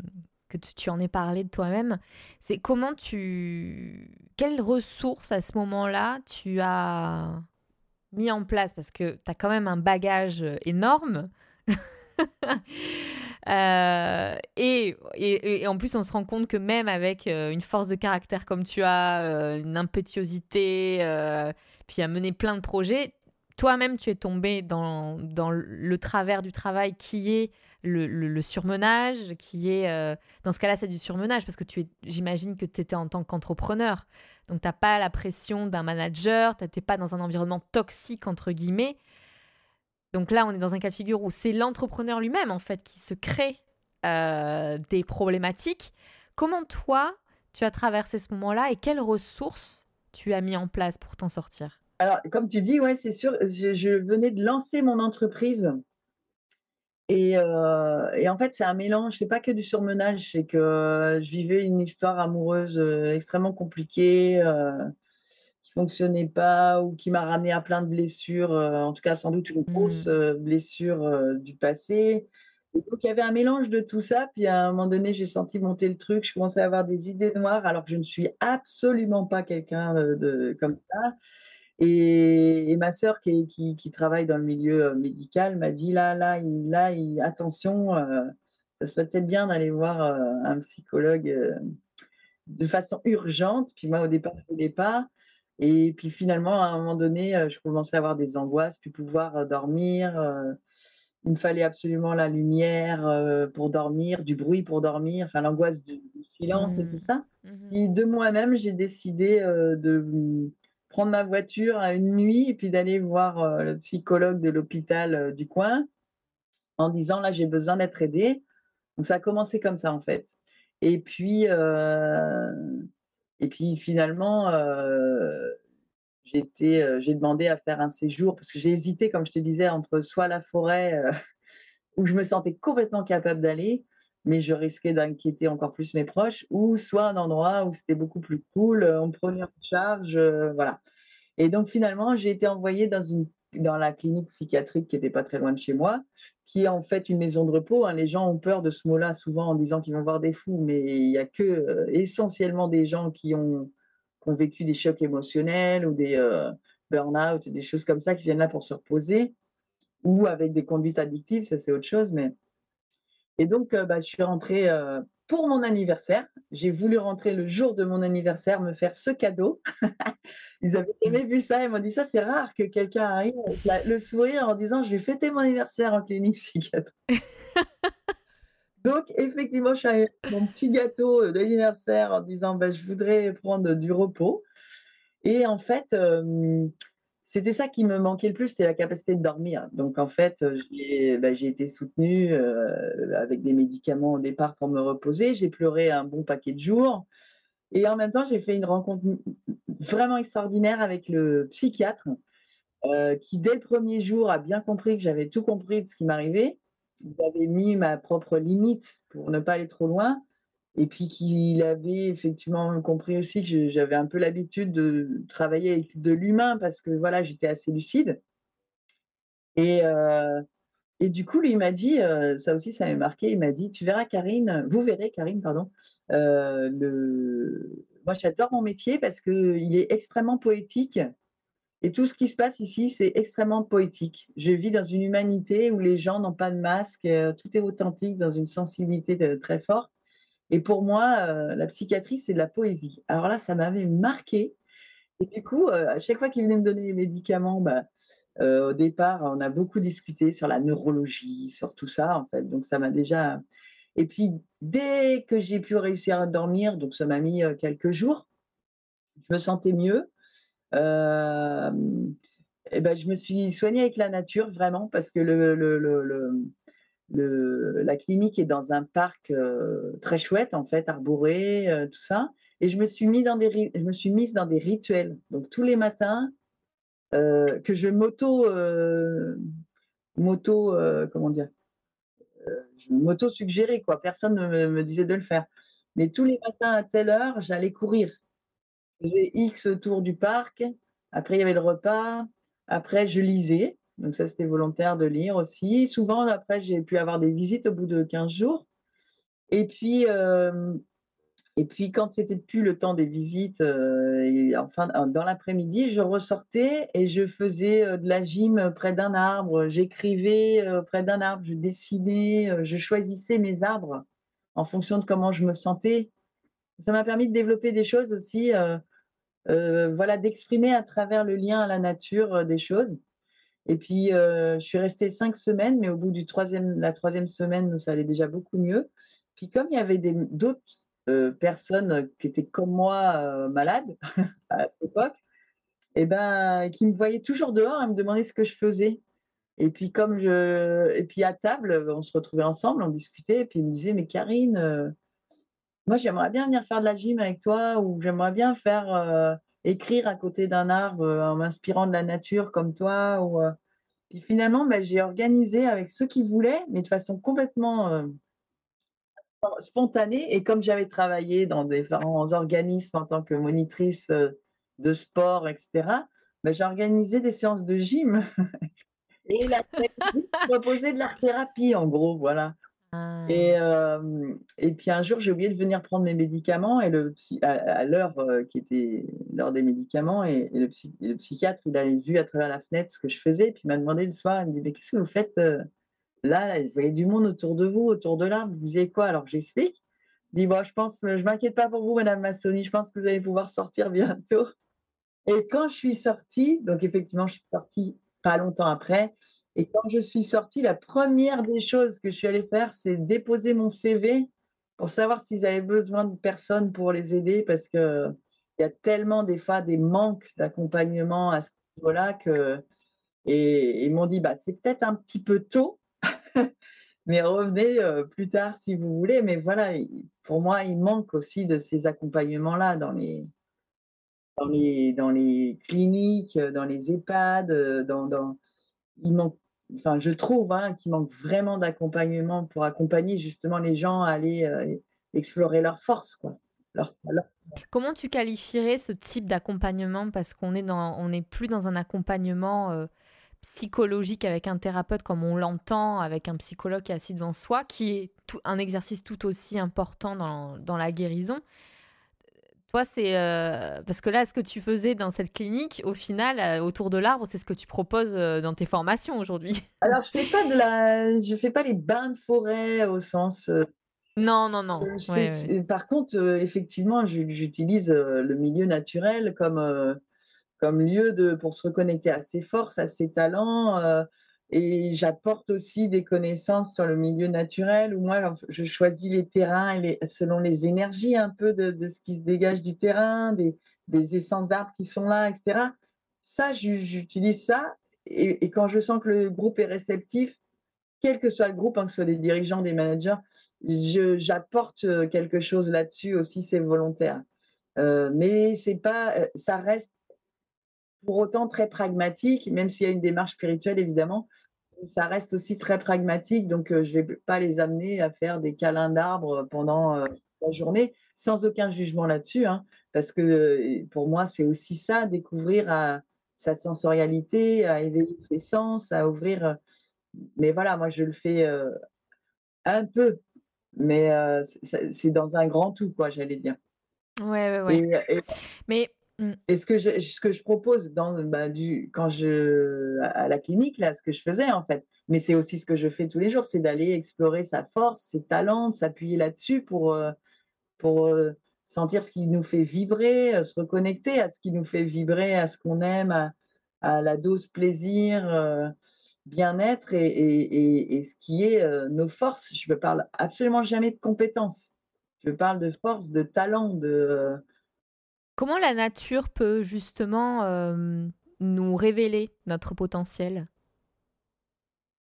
que tu, tu en aies parlé de toi-même, c'est comment tu... Quelles ressources à ce moment-là tu as mis en place? Parce que tu as quand même un bagage euh, énorme. Euh, et, en plus, on se rend compte que même avec euh, une force de caractère comme tu as, euh, une impétuosité, puis à mener plein de projets, toi-même, tu es tombé dans, le travers du travail qui est le, surmenage, qui est... dans ce cas-là, c'est du surmenage, parce que tu j'imagine que tu étais en tant qu'entrepreneur. Donc, tu n'as pas la pression d'un manager, tu n'étais pas dans un environnement toxique, entre guillemets. Donc là, on est dans un cas de figure où c'est l'entrepreneur lui-même, en fait, qui se crée euh, des problématiques. Comment toi, tu as traversé ce moment-là et quelles ressources tu as mis en place pour t'en sortir? Alors, comme tu dis, ouais, c'est sûr, je, venais de lancer mon entreprise. Et, euh, et en fait, c'est un mélange, c'est pas que du surmenage, c'est que euh, je vivais une histoire amoureuse extrêmement compliquée, qui fonctionnait pas ou qui m'a ramené à plein de blessures, euh, en tout cas sans doute une grosse Hmm. euh, blessure euh, du passé. Et donc, il y avait un mélange de tout ça. Puis à un moment donné, j'ai senti monter le truc. Je commençais à avoir des idées noires, alors que je ne suis absolument pas quelqu'un de, comme ça. Et, et ma sœur qui, est- qui, qui travaille dans le milieu médical m'a dit là, là, il, là il- attention, ça serait peut-être bien d'aller voir un psychologue de façon urgente. Puis moi, au départ, je ne voulais pas. Et puis finalement, à un moment donné, euh, je commençais à avoir des angoisses, puis pouvoir euh, dormir. euh, il me fallait absolument la lumière pour dormir, du bruit pour dormir, enfin l'angoisse du, silence et tout Hmm. ça. Mhm. Puis de moi-même, j'ai décidé de mm, prendre ma voiture à une nuit et puis d'aller voir le psychologue de l'hôpital du coin en disant là, j'ai besoin d'être aidée. Donc ça a commencé comme ça en fait. Et puis, euh, et puis finalement, euh, euh, j'ai demandé à faire un séjour parce que j'ai hésité, comme je te disais, entre soit la forêt euh, où je me sentais complètement capable d'aller, mais je risquais d'inquiéter encore plus mes proches, ou soit un endroit où c'était beaucoup plus cool, on prenait en charge, voilà. Et donc finalement, j'ai été envoyée dans, une, dans la clinique psychiatrique qui n'était pas très loin de chez moi, qui est en fait une maison de repos. Hein. Les gens ont peur de ce mot-là souvent en disant qu'ils vont voir des fous, mais il n'y a que euh, essentiellement des gens qui ont, vécu des chocs émotionnels ou des euh, burn-out, des choses comme ça qui viennent là pour se reposer, ou avec des conduites addictives, ça c'est autre chose. Mais... Et donc, euh, bah, je suis rentrée pour mon anniversaire. J'ai voulu rentrer le jour de mon anniversaire, me faire ce cadeau. Ils avaient jamais vu ça. Ils m'ont dit ça, c'est rare que quelqu'un arrive avec le sourire en disant je vais fêter mon anniversaire en clinique psychiatrique. Donc, effectivement, je suis avec mon petit gâteau euh, d'anniversaire en disant ben, je voudrais prendre du repos. Et en fait, euh, c'était ça qui me manquait le plus, c'était la capacité de dormir. Donc en fait, euh, bah, j'ai été soutenue euh, avec des médicaments au départ pour me reposer. J'ai pleuré un bon paquet de jours. Et en même temps, j'ai fait une rencontre vraiment extraordinaire avec le psychiatre euh, qui, dès le premier jour, a bien compris que j'avais tout compris de ce qui m'arrivait. J'avais mis ma propre limite pour ne pas aller trop loin et puis qu'il avait effectivement compris aussi que j'avais un peu l'habitude de travailler avec de l'humain parce que voilà, j'étais assez lucide. Et, euh, et du coup, lui, il m'a dit, euh, ça aussi, ça m'a marqué, il m'a dit, tu verras Karine, vous verrez Karine, pardon, euh, moi j'adore mon métier parce qu'il est extrêmement poétique. Et tout ce qui se passe ici, c'est extrêmement poétique. Je vis dans une humanité où les gens n'ont pas de masque, tout est authentique, dans une sensibilité très forte. Et pour moi, euh, la psychiatrie, c'est de la poésie. Alors là, ça m'avait marqué. Et du coup, euh, à chaque fois qu'il venait me donner les médicaments, bah, euh, au départ, on a beaucoup discuté sur la neurologie, sur tout ça, en fait. Donc, ça m'a déjà. Et puis, dès que j'ai pu réussir à dormir, donc ça m'a mis quelques jours, je me sentais mieux. et ben, je me suis soignée avec la nature, vraiment, parce que le, le, le la clinique est dans un parc euh, très chouette, en fait, arboré, euh, tout ça. Et je me, suis mise dans des rituels. Donc, tous les matins, euh, que je m'auto, moto, comment dire, je m'auto-suggérais, quoi. Personne ne me, disait de le faire. Mais tous les matins, à telle heure, j'allais courir. Je faisais X tours du parc. Après, il y avait le repas. Après, je lisais. Donc ça, c'était volontaire de lire aussi. Souvent, après, j'ai pu avoir des visites au bout de 15 jours. Et puis, euh, et puis quand c'était plus le temps des visites, euh, enfin, dans l'après-midi, je ressortais et je faisais euh, de la gym près d'un arbre. J'écrivais près d'un arbre, je dessinais, je choisissais mes arbres en fonction de comment je me sentais. Ça m'a permis de développer des choses aussi, voilà, d'exprimer à travers le lien à la nature des choses. Et puis, euh, je suis restée cinq semaines, mais au bout de la troisième semaine, ça allait déjà beaucoup mieux. Puis, comme il y avait d'autres euh, personnes qui étaient comme moi euh, malades à cette époque, et eh ben, qui me voyaient toujours dehors et me demandaient ce que je faisais. Et puis, comme je... et puis à table, on se retrouvait ensemble, on discutait, et puis ils me disaient, mais Karine, moi j'aimerais bien venir faire de la gym avec toi, ou j'aimerais bien faire écrire à côté d'un arbre euh, en m'inspirant de la nature comme toi. Ou, euh, Puis finalement, bah, j'ai organisé avec ceux qui voulaient, mais de façon complètement euh, spontanée. Et comme j'avais travaillé dans différents organismes en tant que monitrice de sport, etc., bah, j'ai organisé des séances de gym. Et la proposer de l'art thérapie, en gros, voilà. Ah. Et, et puis un jour, j'ai oublié de venir prendre mes médicaments et le à, l'heure qui était l'heure des médicaments et, le, le, psychiatre, il avait vu à travers la fenêtre ce que je faisais et puis il m'a demandé le soir, il me dit mais qu'est-ce que vous faites là, Vous voyez du monde autour de vous, autour de l'arbre, vous faisiez quoi? Alors j'explique. Il dit bon, je pense, je m'inquiète pas pour vous, Madame Massoni, je pense que vous allez pouvoir sortir bientôt. Et quand je suis sortie, donc effectivement, je suis sortie pas longtemps après, et quand je suis sortie, la première des choses que je suis allée faire, c'est déposer mon CV pour savoir s'ils avaient besoin de personnes pour les aider parce qu'il y a tellement des fois des manques d'accompagnement à ce niveau-là que. Et ils m'ont dit, bah, c'est peut-être un petit peu tôt, mais revenez euh, plus tard si vous voulez. Mais voilà, pour moi, il manque aussi de ces accompagnements-là dans les, dans les, dans les cliniques, dans les EHPAD, dans, dans, il manque enfin, je trouve hein, qu'il manque vraiment d'accompagnement pour accompagner justement les gens à aller euh, explorer leurs forces, quoi, Comment tu qualifierais ce type d'accompagnement? Parce qu'on est n'est plus dans un accompagnement euh, psychologique avec un thérapeute comme on l'entend, avec un psychologue qui est assis devant soi, qui est tout, un exercice tout aussi important dans, dans la guérison. Toi, c'est euh, parce que là, ce que tu faisais dans cette clinique, au final, euh, autour de l'arbre, c'est ce que tu proposes dans tes formations aujourd'hui. Alors, je fais pas de la, je fais pas les bains de forêt au sens non, non, non. Par contre, effectivement, j'utilise le milieu naturel comme, comme lieu de, pour se reconnecter à ses forces, à ses talents. Et j'apporte aussi des connaissances sur le milieu naturel où moi, je choisis les terrains les, selon les énergies un peu de, ce qui se dégage du terrain, des, essences d'arbres qui sont là, etc. Ça, j'utilise ça. Et, et, quand je sens que le groupe est réceptif, quel que soit le groupe, hein, que ce soit des dirigeants, des managers, j'apporte quelque chose là-dessus aussi, c'est volontaire. Euh, mais c'est pas, ça reste pour autant très pragmatique, même s'il y a une démarche spirituelle évidemment, ça reste aussi très pragmatique. Donc, je ne vais pas les amener à faire des câlins d'arbres pendant la journée, sans aucun jugement là-dessus, hein, parce que pour moi, c'est aussi ça, découvrir à sa sensorialité, à éveiller ses sens, à ouvrir. Mais voilà, moi, je le fais un peu mais c'est dans un grand tout, quoi, j'allais dire. Ouais, ouais, ouais. Et, mais mmh. et ce que je, ce que je propose dans, bah, quand je à la clinique là, ce que je faisais en fait, mais c'est aussi ce que je fais tous les jours, c'est d'aller explorer sa force, ses talents, s'appuyer là-dessus pour pour sentir ce qui nous fait vibrer, se reconnecter à ce qui nous fait vibrer, à ce qu'on aime, à, à, la dose plaisir bien-être et, ce qui est nos forces. Je ne parle absolument jamais de compétences. Je parle de force, de talent, de... Comment la nature peut justement nous révéler notre potentiel?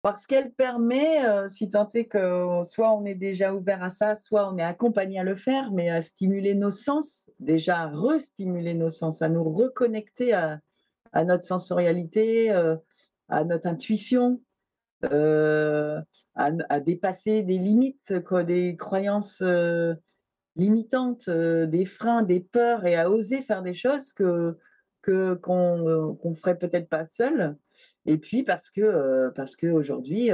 Parce qu'elle permet, si tant est que soit on est déjà ouvert à ça, soit on est accompagné à le faire, mais à stimuler nos sens, déjà à restimuler nos sens, à nous reconnecter à, notre sensorialité, à notre intuition, euh, à, dépasser des limites, des croyances euh, limitantes, euh, des freins, des peurs, et à oser faire des choses que qu'on ne ferait peut-être pas seul. Et puis parce que parce qu'aujourd'hui,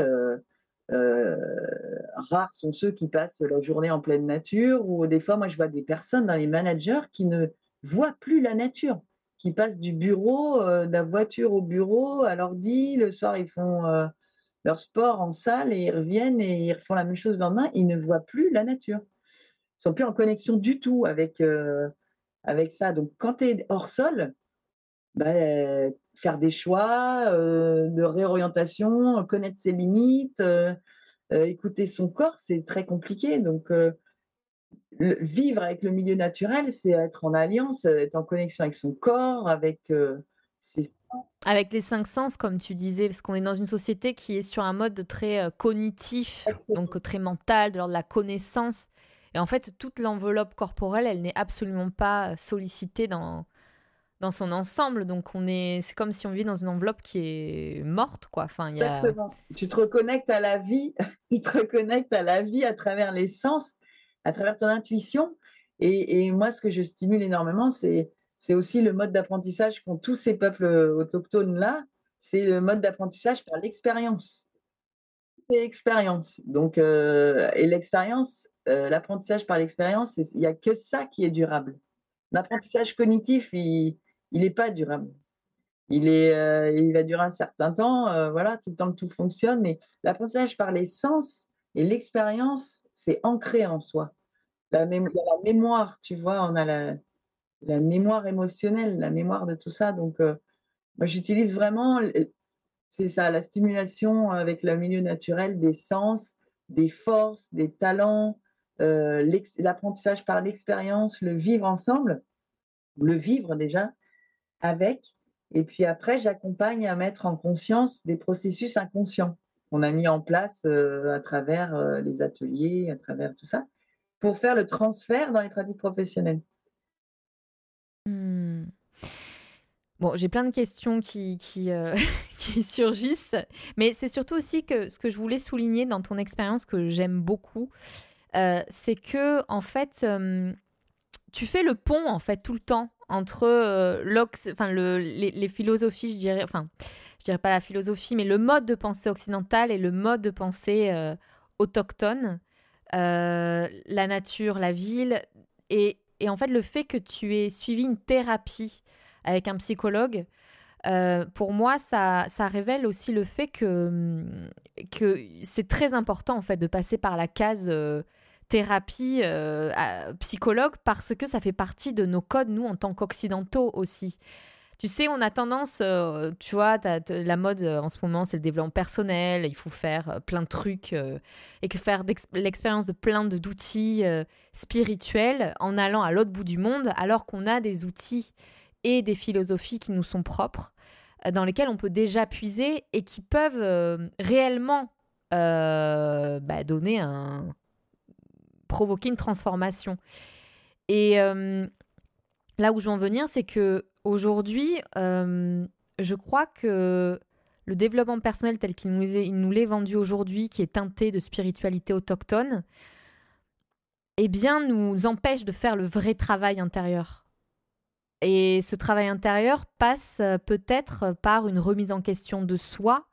rares sont ceux qui passent la journée en pleine nature, ou des fois, moi, je vois des personnes dans les managers qui ne voient plus la nature qui passent du bureau, euh, de la voiture au bureau, à l'ordi. Le soir, ils font euh, leur sport en salle et ils reviennent et ils refont la même chose le lendemain. Ils ne voient plus la nature. Sont plus en connexion du tout avec, euh, avec ça. Donc, quand tu es hors sol, bah, faire des choix de réorientation, connaître ses limites, écouter son corps, c'est très compliqué. Donc, vivre avec le milieu naturel, c'est être en alliance, être en connexion avec son corps, avec euh, ses sens. Avec les cinq sens, comme tu disais, parce qu'on est dans une société qui est sur un mode très euh, cognitif, donc très mental, de l'ordre de la connaissance. Et en fait, toute l'enveloppe corporelle, elle n'est absolument pas sollicitée dans, dans son ensemble. Donc, on est, c'est comme si on vit dans une enveloppe qui est morte, quoi. Enfin. Tu te reconnectes à la vie, tu te reconnectes à la vie à travers les sens à travers ton intuition. Et, moi, ce que je stimule énormément, c'est aussi le mode d'apprentissage qu'ont tous ces peuples autochtones-là, c'est le mode d'apprentissage par l'expérience. L'expérience. Donc, euh, et l'expérience, euh, l'apprentissage par l'expérience, il n'y a que ça qui est durable. L'apprentissage cognitif, il n'est pas durable. Il, est, euh, il va durer un certain temps, voilà, tout le temps que tout fonctionne, mais l'apprentissage par les sens et l'expérience, c'est ancré en soi. La, la mémoire, tu vois, on a la, mémoire émotionnelle, la mémoire de tout ça. Donc, moi, j'utilise vraiment, c'est ça, la stimulation avec le milieu naturel des sens, des forces, des talents, euh, l'apprentissage par l'expérience, le vivre ensemble, le vivre déjà avec. Et puis après, j'accompagne à mettre en conscience des processus inconscients qu'on a mis en place euh, à travers les ateliers, à travers tout ça pour faire le transfert dans les pratiques professionnelles mmh. Bon, j'ai plein de questions qui, euh, qui surgissent, mais c'est surtout aussi que ce que je voulais souligner dans ton expérience que j'aime beaucoup, euh, c'est que en fait, tu fais le pont en fait tout le temps entre euh, enfin, le, les, philosophies, je dirais, enfin, je dirais pas la philosophie, mais le mode de pensée occidental et le mode de pensée autochtone, la nature, la ville, et, et, en fait le fait que tu aies suivi une thérapie avec un psychologue, pour moi, ça, révèle aussi le fait que, que c'est très important en fait de passer par la case thérapie euh, psychologue parce que ça fait partie de nos codes, nous, en tant qu'occidentaux aussi. Tu sais, on a tendance, euh, tu vois, la mode euh, en ce moment, c'est le développement personnel, il faut faire plein de trucs et faire l'expérience de plein d'outils spirituels en allant à l'autre bout du monde, alors qu'on a des outils et des philosophies qui nous sont propres, dans lesquels on peut déjà puiser et qui peuvent réellement bah, donner un, provoquer une transformation. Et euh, là où je veux en venir, c'est que aujourd'hui, euh, je crois que le développement personnel tel qu'il nous, est, nous l'est vendu aujourd'hui, qui est teinté de spiritualité autochtone, eh bien, nous empêche de faire le vrai travail intérieur. Et ce travail intérieur passe euh, peut-être par une remise en question de soi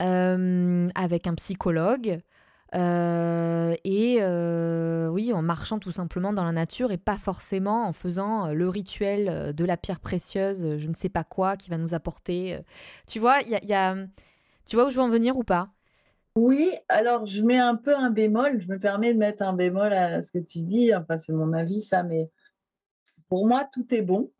avec un psychologue, euh, et euh, oui, en marchant tout simplement dans la nature et pas forcément en faisant euh, le rituel de la pierre précieuse, je ne sais pas quoi, qui va nous apporter. Tu vois, il y a, tu vois où je veux en venir ou pas? Oui, alors je mets un peu un bémol, je me permets de mettre un bémol à ce que tu dis, enfin c'est mon avis ça, mais pour moi tout est bon.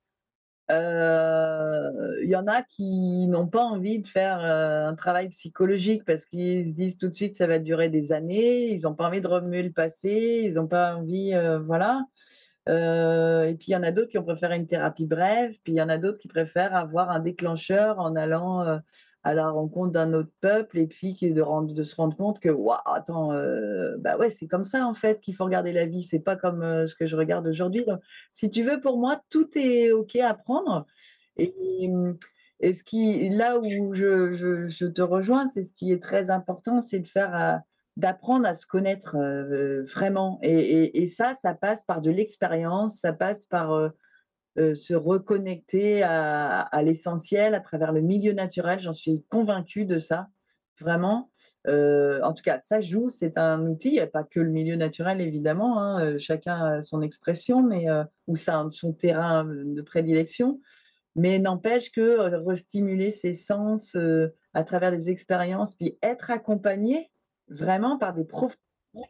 Euh, il y en a qui n'ont pas envie de faire euh, un travail psychologique parce qu'ils se disent tout de suite que ça va durer des années, ils n'ont pas envie de remuer le passé, ils n'ont pas envie, euh, voilà. et puis il y en a d'autres qui ont préféré une thérapie brève, puis il y en a d'autres qui préfèrent avoir un déclencheur en allant à la rencontre d'un autre peuple et puis de, de se rendre compte que waouh attends euh, bah ouais c'est comme ça en fait qu'il faut regarder la vie. C'est pas comme euh, ce que je regarde aujourd'hui. Si tu veux pour moi tout est ok à prendre. Et, et ce qui là où je, je, te rejoins c'est ce qui est très important c'est de faire euh, d'apprendre à se connaître vraiment. Et, et, ça ça passe par de l'expérience ça passe par euh, se reconnecter à, l'essentiel à travers le milieu naturel. J'en suis convaincue de ça, vraiment. Euh, en tout cas, ça joue, c'est un outil. Il n'y a pas que le milieu naturel, évidemment. Hein, euh, chacun a son expression, mais ou ça, son terrain de prédilection. Mais n'empêche que restimuler ses sens à travers des expériences, puis être accompagné vraiment par des profs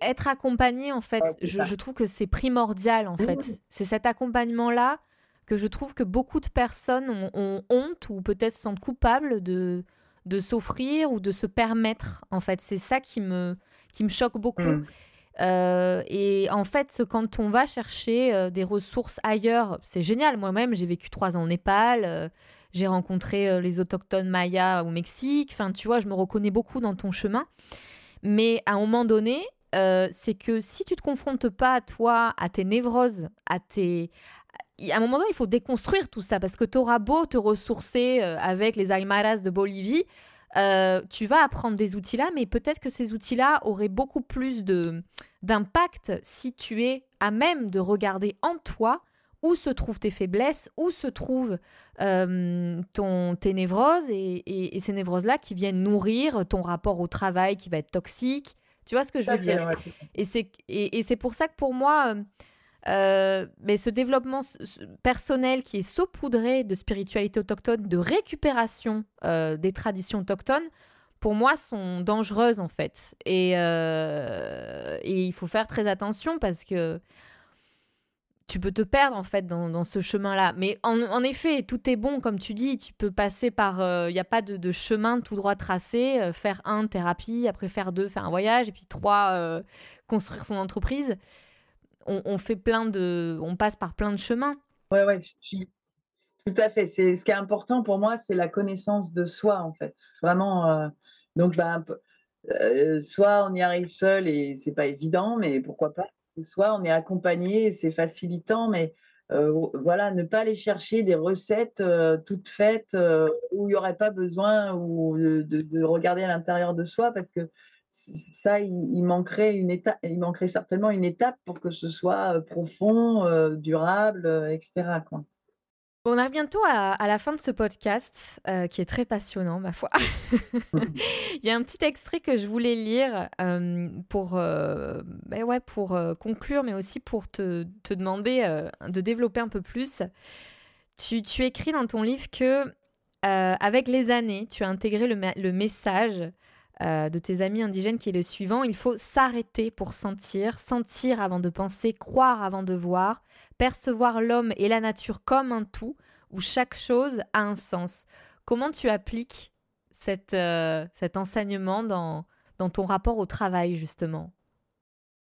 être accompagné, en fait, je, je, trouve que c'est primordial, en fait. C'est cet accompagnement-là que je trouve que beaucoup de personnes ont, honte ou peut-être se sentent coupables de, de s'offrir ou de se permettre. En fait, c'est ça qui me, qui me choque beaucoup. Mm. Euh, et en fait, quand on va chercher euh, des ressources ailleurs, c'est génial. Moi-même, j'ai vécu trois ans au Népal. Euh, j'ai rencontré les autochtones mayas au Mexique. Enfin, tu vois, je me reconnais beaucoup dans ton chemin. Mais à un moment donné, c'est que si tu te confrontes pas, toi, à tes névroses, à tes, à un moment donné, il faut déconstruire tout ça parce que tu auras beau te ressourcer euh, avec les Aymaras de Bolivie, euh, tu vas apprendre des outils-là, mais peut-être que ces outils-là auraient beaucoup plus de d'impact si tu es à même de regarder en toi où se trouvent tes faiblesses, où se trouvent euh, ton, tes névroses et, ces névroses-là qui viennent nourrir ton rapport au travail qui va être toxique. Tu vois ce que je veux dire? Et c'est et, c'est pour ça que pour moi, euh, mais ce développement personnel qui est saupoudré de spiritualité autochtone, de récupération euh, des traditions autochtones, pour moi, sont dangereuses en fait. Et, euh, et, il faut faire très attention parce que tu peux te perdre en fait dans, ce chemin-là. Mais en, effet, tout est bon, comme tu dis. Tu peux passer par. Il n'y a pas de, chemin tout droit tracé. faire un, thérapie, après faire deux, faire un voyage, et puis trois, construire son entreprise on, fait plein de, on passe par plein de chemins. Ouais, ouais, tout à fait. C'est ce qui est important pour moi, c'est la connaissance de soi en fait. Vraiment. Euh, donc, ben, euh, soit on y arrive seul et c'est pas évident, mais pourquoi pas. Soit on est accompagné et c'est facilitant, mais euh, voilà, ne pas aller chercher des recettes toutes faites où il n'y aurait pas besoin ou de, de regarder à l'intérieur de soi parce que ça, il, manquerait une étape, il manquerait certainement une étape pour que ce soit profond, durable, etc. Quoi. On arrive bientôt à, la fin de ce podcast, qui est très passionnant, ma foi. Il y a un petit extrait que je voulais lire pour, ben ouais, pour conclure, mais aussi pour te, te demander de développer un peu plus. Tu, tu, écris dans ton livre que, avec les années, tu as intégré le, le message euh, de tes amis indigènes qui est le suivant. Il faut s'arrêter pour sentir, sentir avant de penser, croire avant de voir, percevoir l'homme et la nature comme un tout, où chaque chose a un sens. Comment tu appliques cette, euh, cet enseignement dans, dans ton rapport au travail, justement?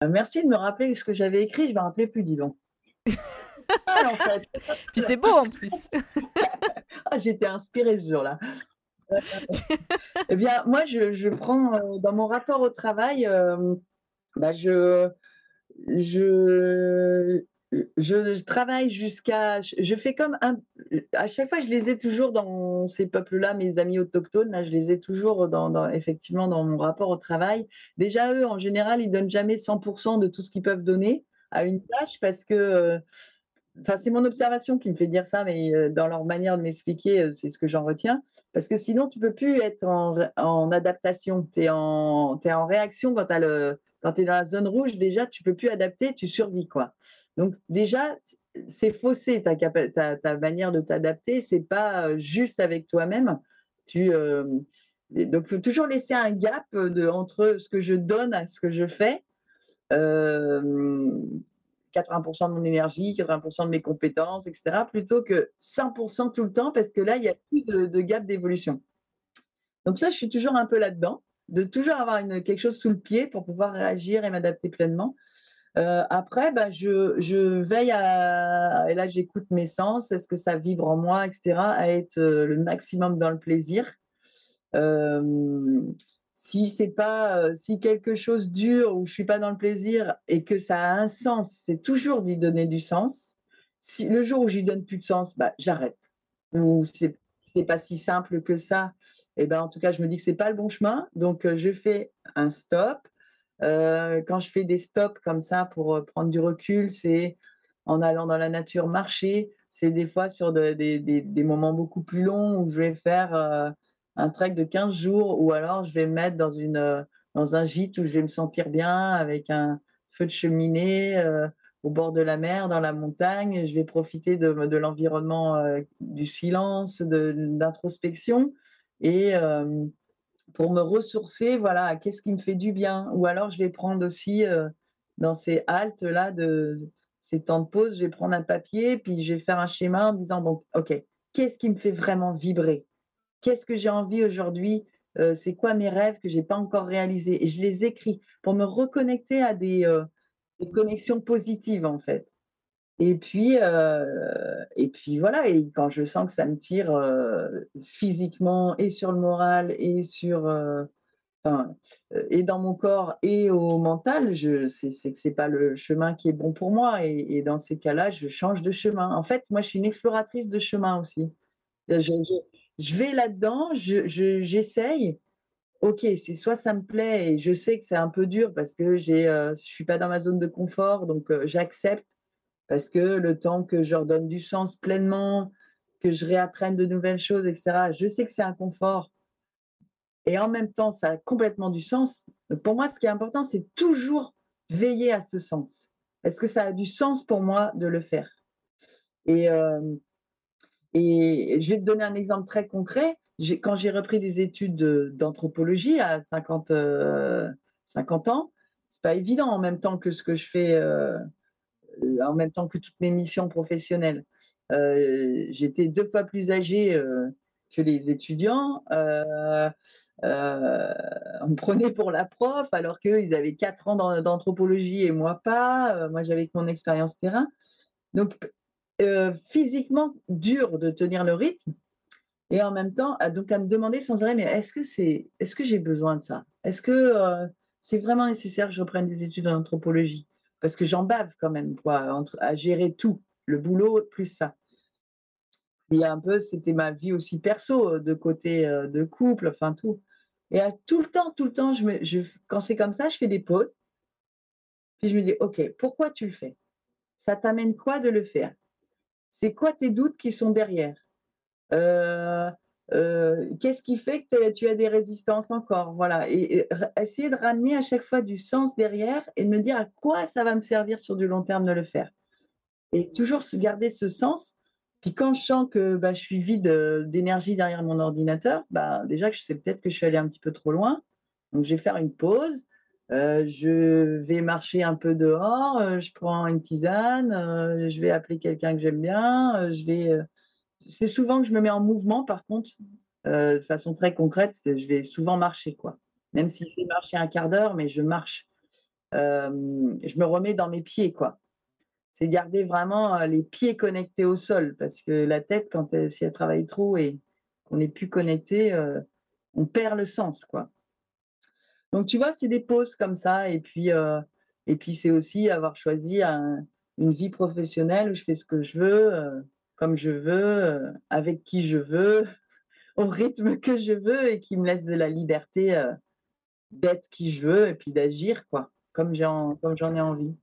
Euh, Merci de me rappeler ce que j'avais écrit, je ne me rappelais plus, dis donc. ah, en fait. Puis c'est beau en plus. ah, J'étais inspirée ce jour-là. eh bien, moi, je, prends euh, dans mon rapport au travail, euh, bah, je, je, je travaille jusqu'à. Je fais comme un. À chaque fois, je les ai toujours dans ces peuples-là, mes amis autochtones, là, je les ai toujours dans, effectivement dans mon rapport au travail. Déjà, eux, en général, ils donnent jamais 100% de tout ce qu'ils peuvent donner à une tâche parce que. Euh, enfin, c'est mon observation qui me fait dire ça, mais dans leur manière de m'expliquer, c'est ce que j'en retiens. Parce que sinon, tu ne peux plus être en, adaptation. Tu es es en réaction quand, tu es dans la zone rouge. Déjà, tu ne peux plus adapter, tu survis. Quoi. Donc, déjà, c'est faussé ta, manière de t'adapter. Ce n'est pas juste avec toi-même. Euh, donc, il faut toujours laisser un gap de, entre ce que je donne à ce que je fais. Euh, 80% de mon énergie, 80% de mes compétences, etc., plutôt que 100% tout le temps, parce que là, il n'y a plus de, gap d'évolution. Donc ça, je suis toujours un peu là-dedans, de toujours avoir quelque chose sous le pied pour pouvoir réagir et m'adapter pleinement. Euh, après, bah, je, je, veille à, et là j'écoute mes sens, est-ce que ça vibre en moi, etc., à être euh, le maximum dans le plaisir. Euh, si c'est pas euh, si quelque chose dure ou je suis pas dans le plaisir et que ça a un sens, c'est toujours d'y donner du sens. Si le jour où j'y donne plus de sens, bah, j'arrête. Ou c'est c'est pas si simple que ça. Et eh ben en tout cas, je me dis que c'est pas le bon chemin, donc euh, je fais un stop. Euh, quand je fais des stops comme ça pour prendre du recul, c'est en allant dans la nature marcher. C'est des fois sur des, des, des, moments beaucoup plus longs où je vais faire un trek de 15 jours ou alors je vais me mettre dans, une, euh, dans un gîte où je vais me sentir bien avec un feu de cheminée euh, au bord de la mer, dans la montagne. Je vais profiter de, l'environnement, euh, du silence, d'introspection. Et pour me ressourcer, voilà, qu'est-ce qui me fait du bien. Ou alors je vais prendre aussi dans ces haltes-là, de ces temps de pause, je vais prendre un papier, puis je vais faire un schéma en disant, bon, OK, qu'est-ce qui me fait vraiment vibrer? Qu'est-ce que j'ai envie aujourd'hui? Euh, C'est quoi mes rêves que je n'ai pas encore réalisés? Et je les écris pour me reconnecter à des, euh, connexions positives, en fait. Et puis, euh, et puis voilà, et quand je sens que ça me tire physiquement et sur le moral et sur et dans mon corps et au mental, je c'est que c'est pas le chemin qui est bon pour moi. Et, dans ces cas-là, je change de chemin. En fait, moi, je suis une exploratrice de chemin aussi. Je vais là-dedans, j'essaye. Je, ok, c'est soit ça me plaît et je sais que c'est un peu dur parce que j'ai, euh, je suis pas dans ma zone de confort, donc euh, j'accepte parce que le temps que je redonne du sens pleinement, que je réapprenne de nouvelles choses, etc. Je sais que c'est un confort et en même temps ça a complètement du sens. pour moi, ce qui est important, c'est toujours veiller à ce sens. Est-ce que ça a du sens pour moi de le faire euh, et je vais te donner un exemple très concret. Quand j'ai repris des études d'anthropologie à 50, 50 euh, ans, c'est pas évident en même temps que ce que je fais, euh, en même temps que toutes mes missions professionnelles. Euh, j'étais deux fois plus âgée que les étudiants. on me prenait pour la prof alors qu'ils avaient quatre ans d'anthropologie et moi pas. moi, j'avais mon expérience terrain. Donc, euh, physiquement dur de tenir le rythme et en même temps donc à me demander sans arrêt mais est-ce que c'est est-ce que j'ai besoin de ça? Est-ce que euh, c'est vraiment nécessaire que je reprenne des études en anthropologie? Parce que j'en bave quand même quoi entre, à gérer tout le boulot plus ça. A un peu c'était ma vie aussi perso de côté euh, de couple enfin tout. Et à tout le temps, tout le temps, je me, quand c'est comme ça, je fais des pauses. Puis je me dis, OK, pourquoi tu le fais? Ça t'amène quoi de le faire? C'est quoi tes doutes qui sont derrière? Euh, euh, Qu'est-ce qui fait que tu as des résistances encore? Voilà. Et, essayer de ramener à chaque fois du sens derrière et de me dire à quoi ça va me servir sur du long terme de le faire. Et toujours garder ce sens puis quand je sens que bah, je suis vide euh, d'énergie derrière mon ordinateur, bah, déjà que je sais peut-être que je suis allée un petit peu trop loin. Donc je vais faire une pause. Euh, je vais marcher un peu dehors, euh, je prends une tisane, je vais appeler quelqu'un que j'aime bien, je vais. c'est souvent que je me mets en mouvement, par contre, de façon très concrète, je vais souvent marcher, quoi. Même si c'est marcher un quart d'heure, mais je marche. je me remets dans mes pieds, quoi c'est garder vraiment les pieds connectés au sol parce que la tête, quand elle, si elle travaille trop et qu'on n'est plus connecté, on perd le sens, quoi. Donc tu vois, c'est des pauses comme ça et puis et puis c'est aussi avoir choisi une vie professionnelle où je fais ce que je veux, comme je veux, avec qui je veux, au rythme que je veux et qui me laisse de la liberté d'être qui je veux et puis d'agir quoi, comme j'en comme j'en ai envie.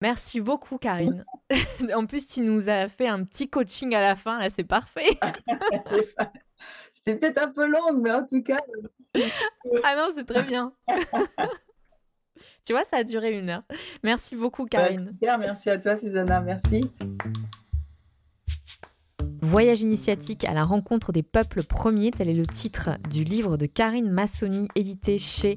Merci beaucoup, Karine. en plus, tu nous as fait un petit coaching à la fin, là, c'est parfait. J'étais peut-être un peu longue, mais en tout cas. ah non, c'est très bien. tu vois, ça a duré une heure. Merci beaucoup, bah, Karine. merci à toi, Susanna. Merci. Voyage initiatique à la rencontre des peuples premiers, tel est le titre du livre de Karine Massoni, édité chez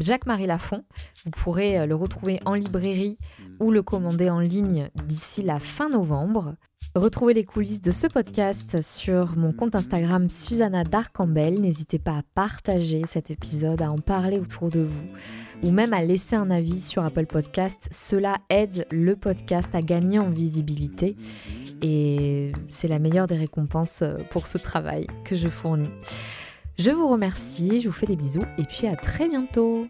Jacques-Marie Lafont. Vous pourrez euh, le retrouver en librairie ou le commander en ligne d'ici la fin novembre. Retrouvez les coulisses de ce podcast sur mon compte Instagram Susanna Darcambel. N'hésitez pas à partager cet épisode, à en parler autour de vous ou même à laisser un avis sur Apple Podcast. Cela aide le podcast à gagner en visibilité et c'est la meilleure des récompenses pour ce travail que je fournis. Je vous remercie, je vous fais des bisous et puis à très bientôt.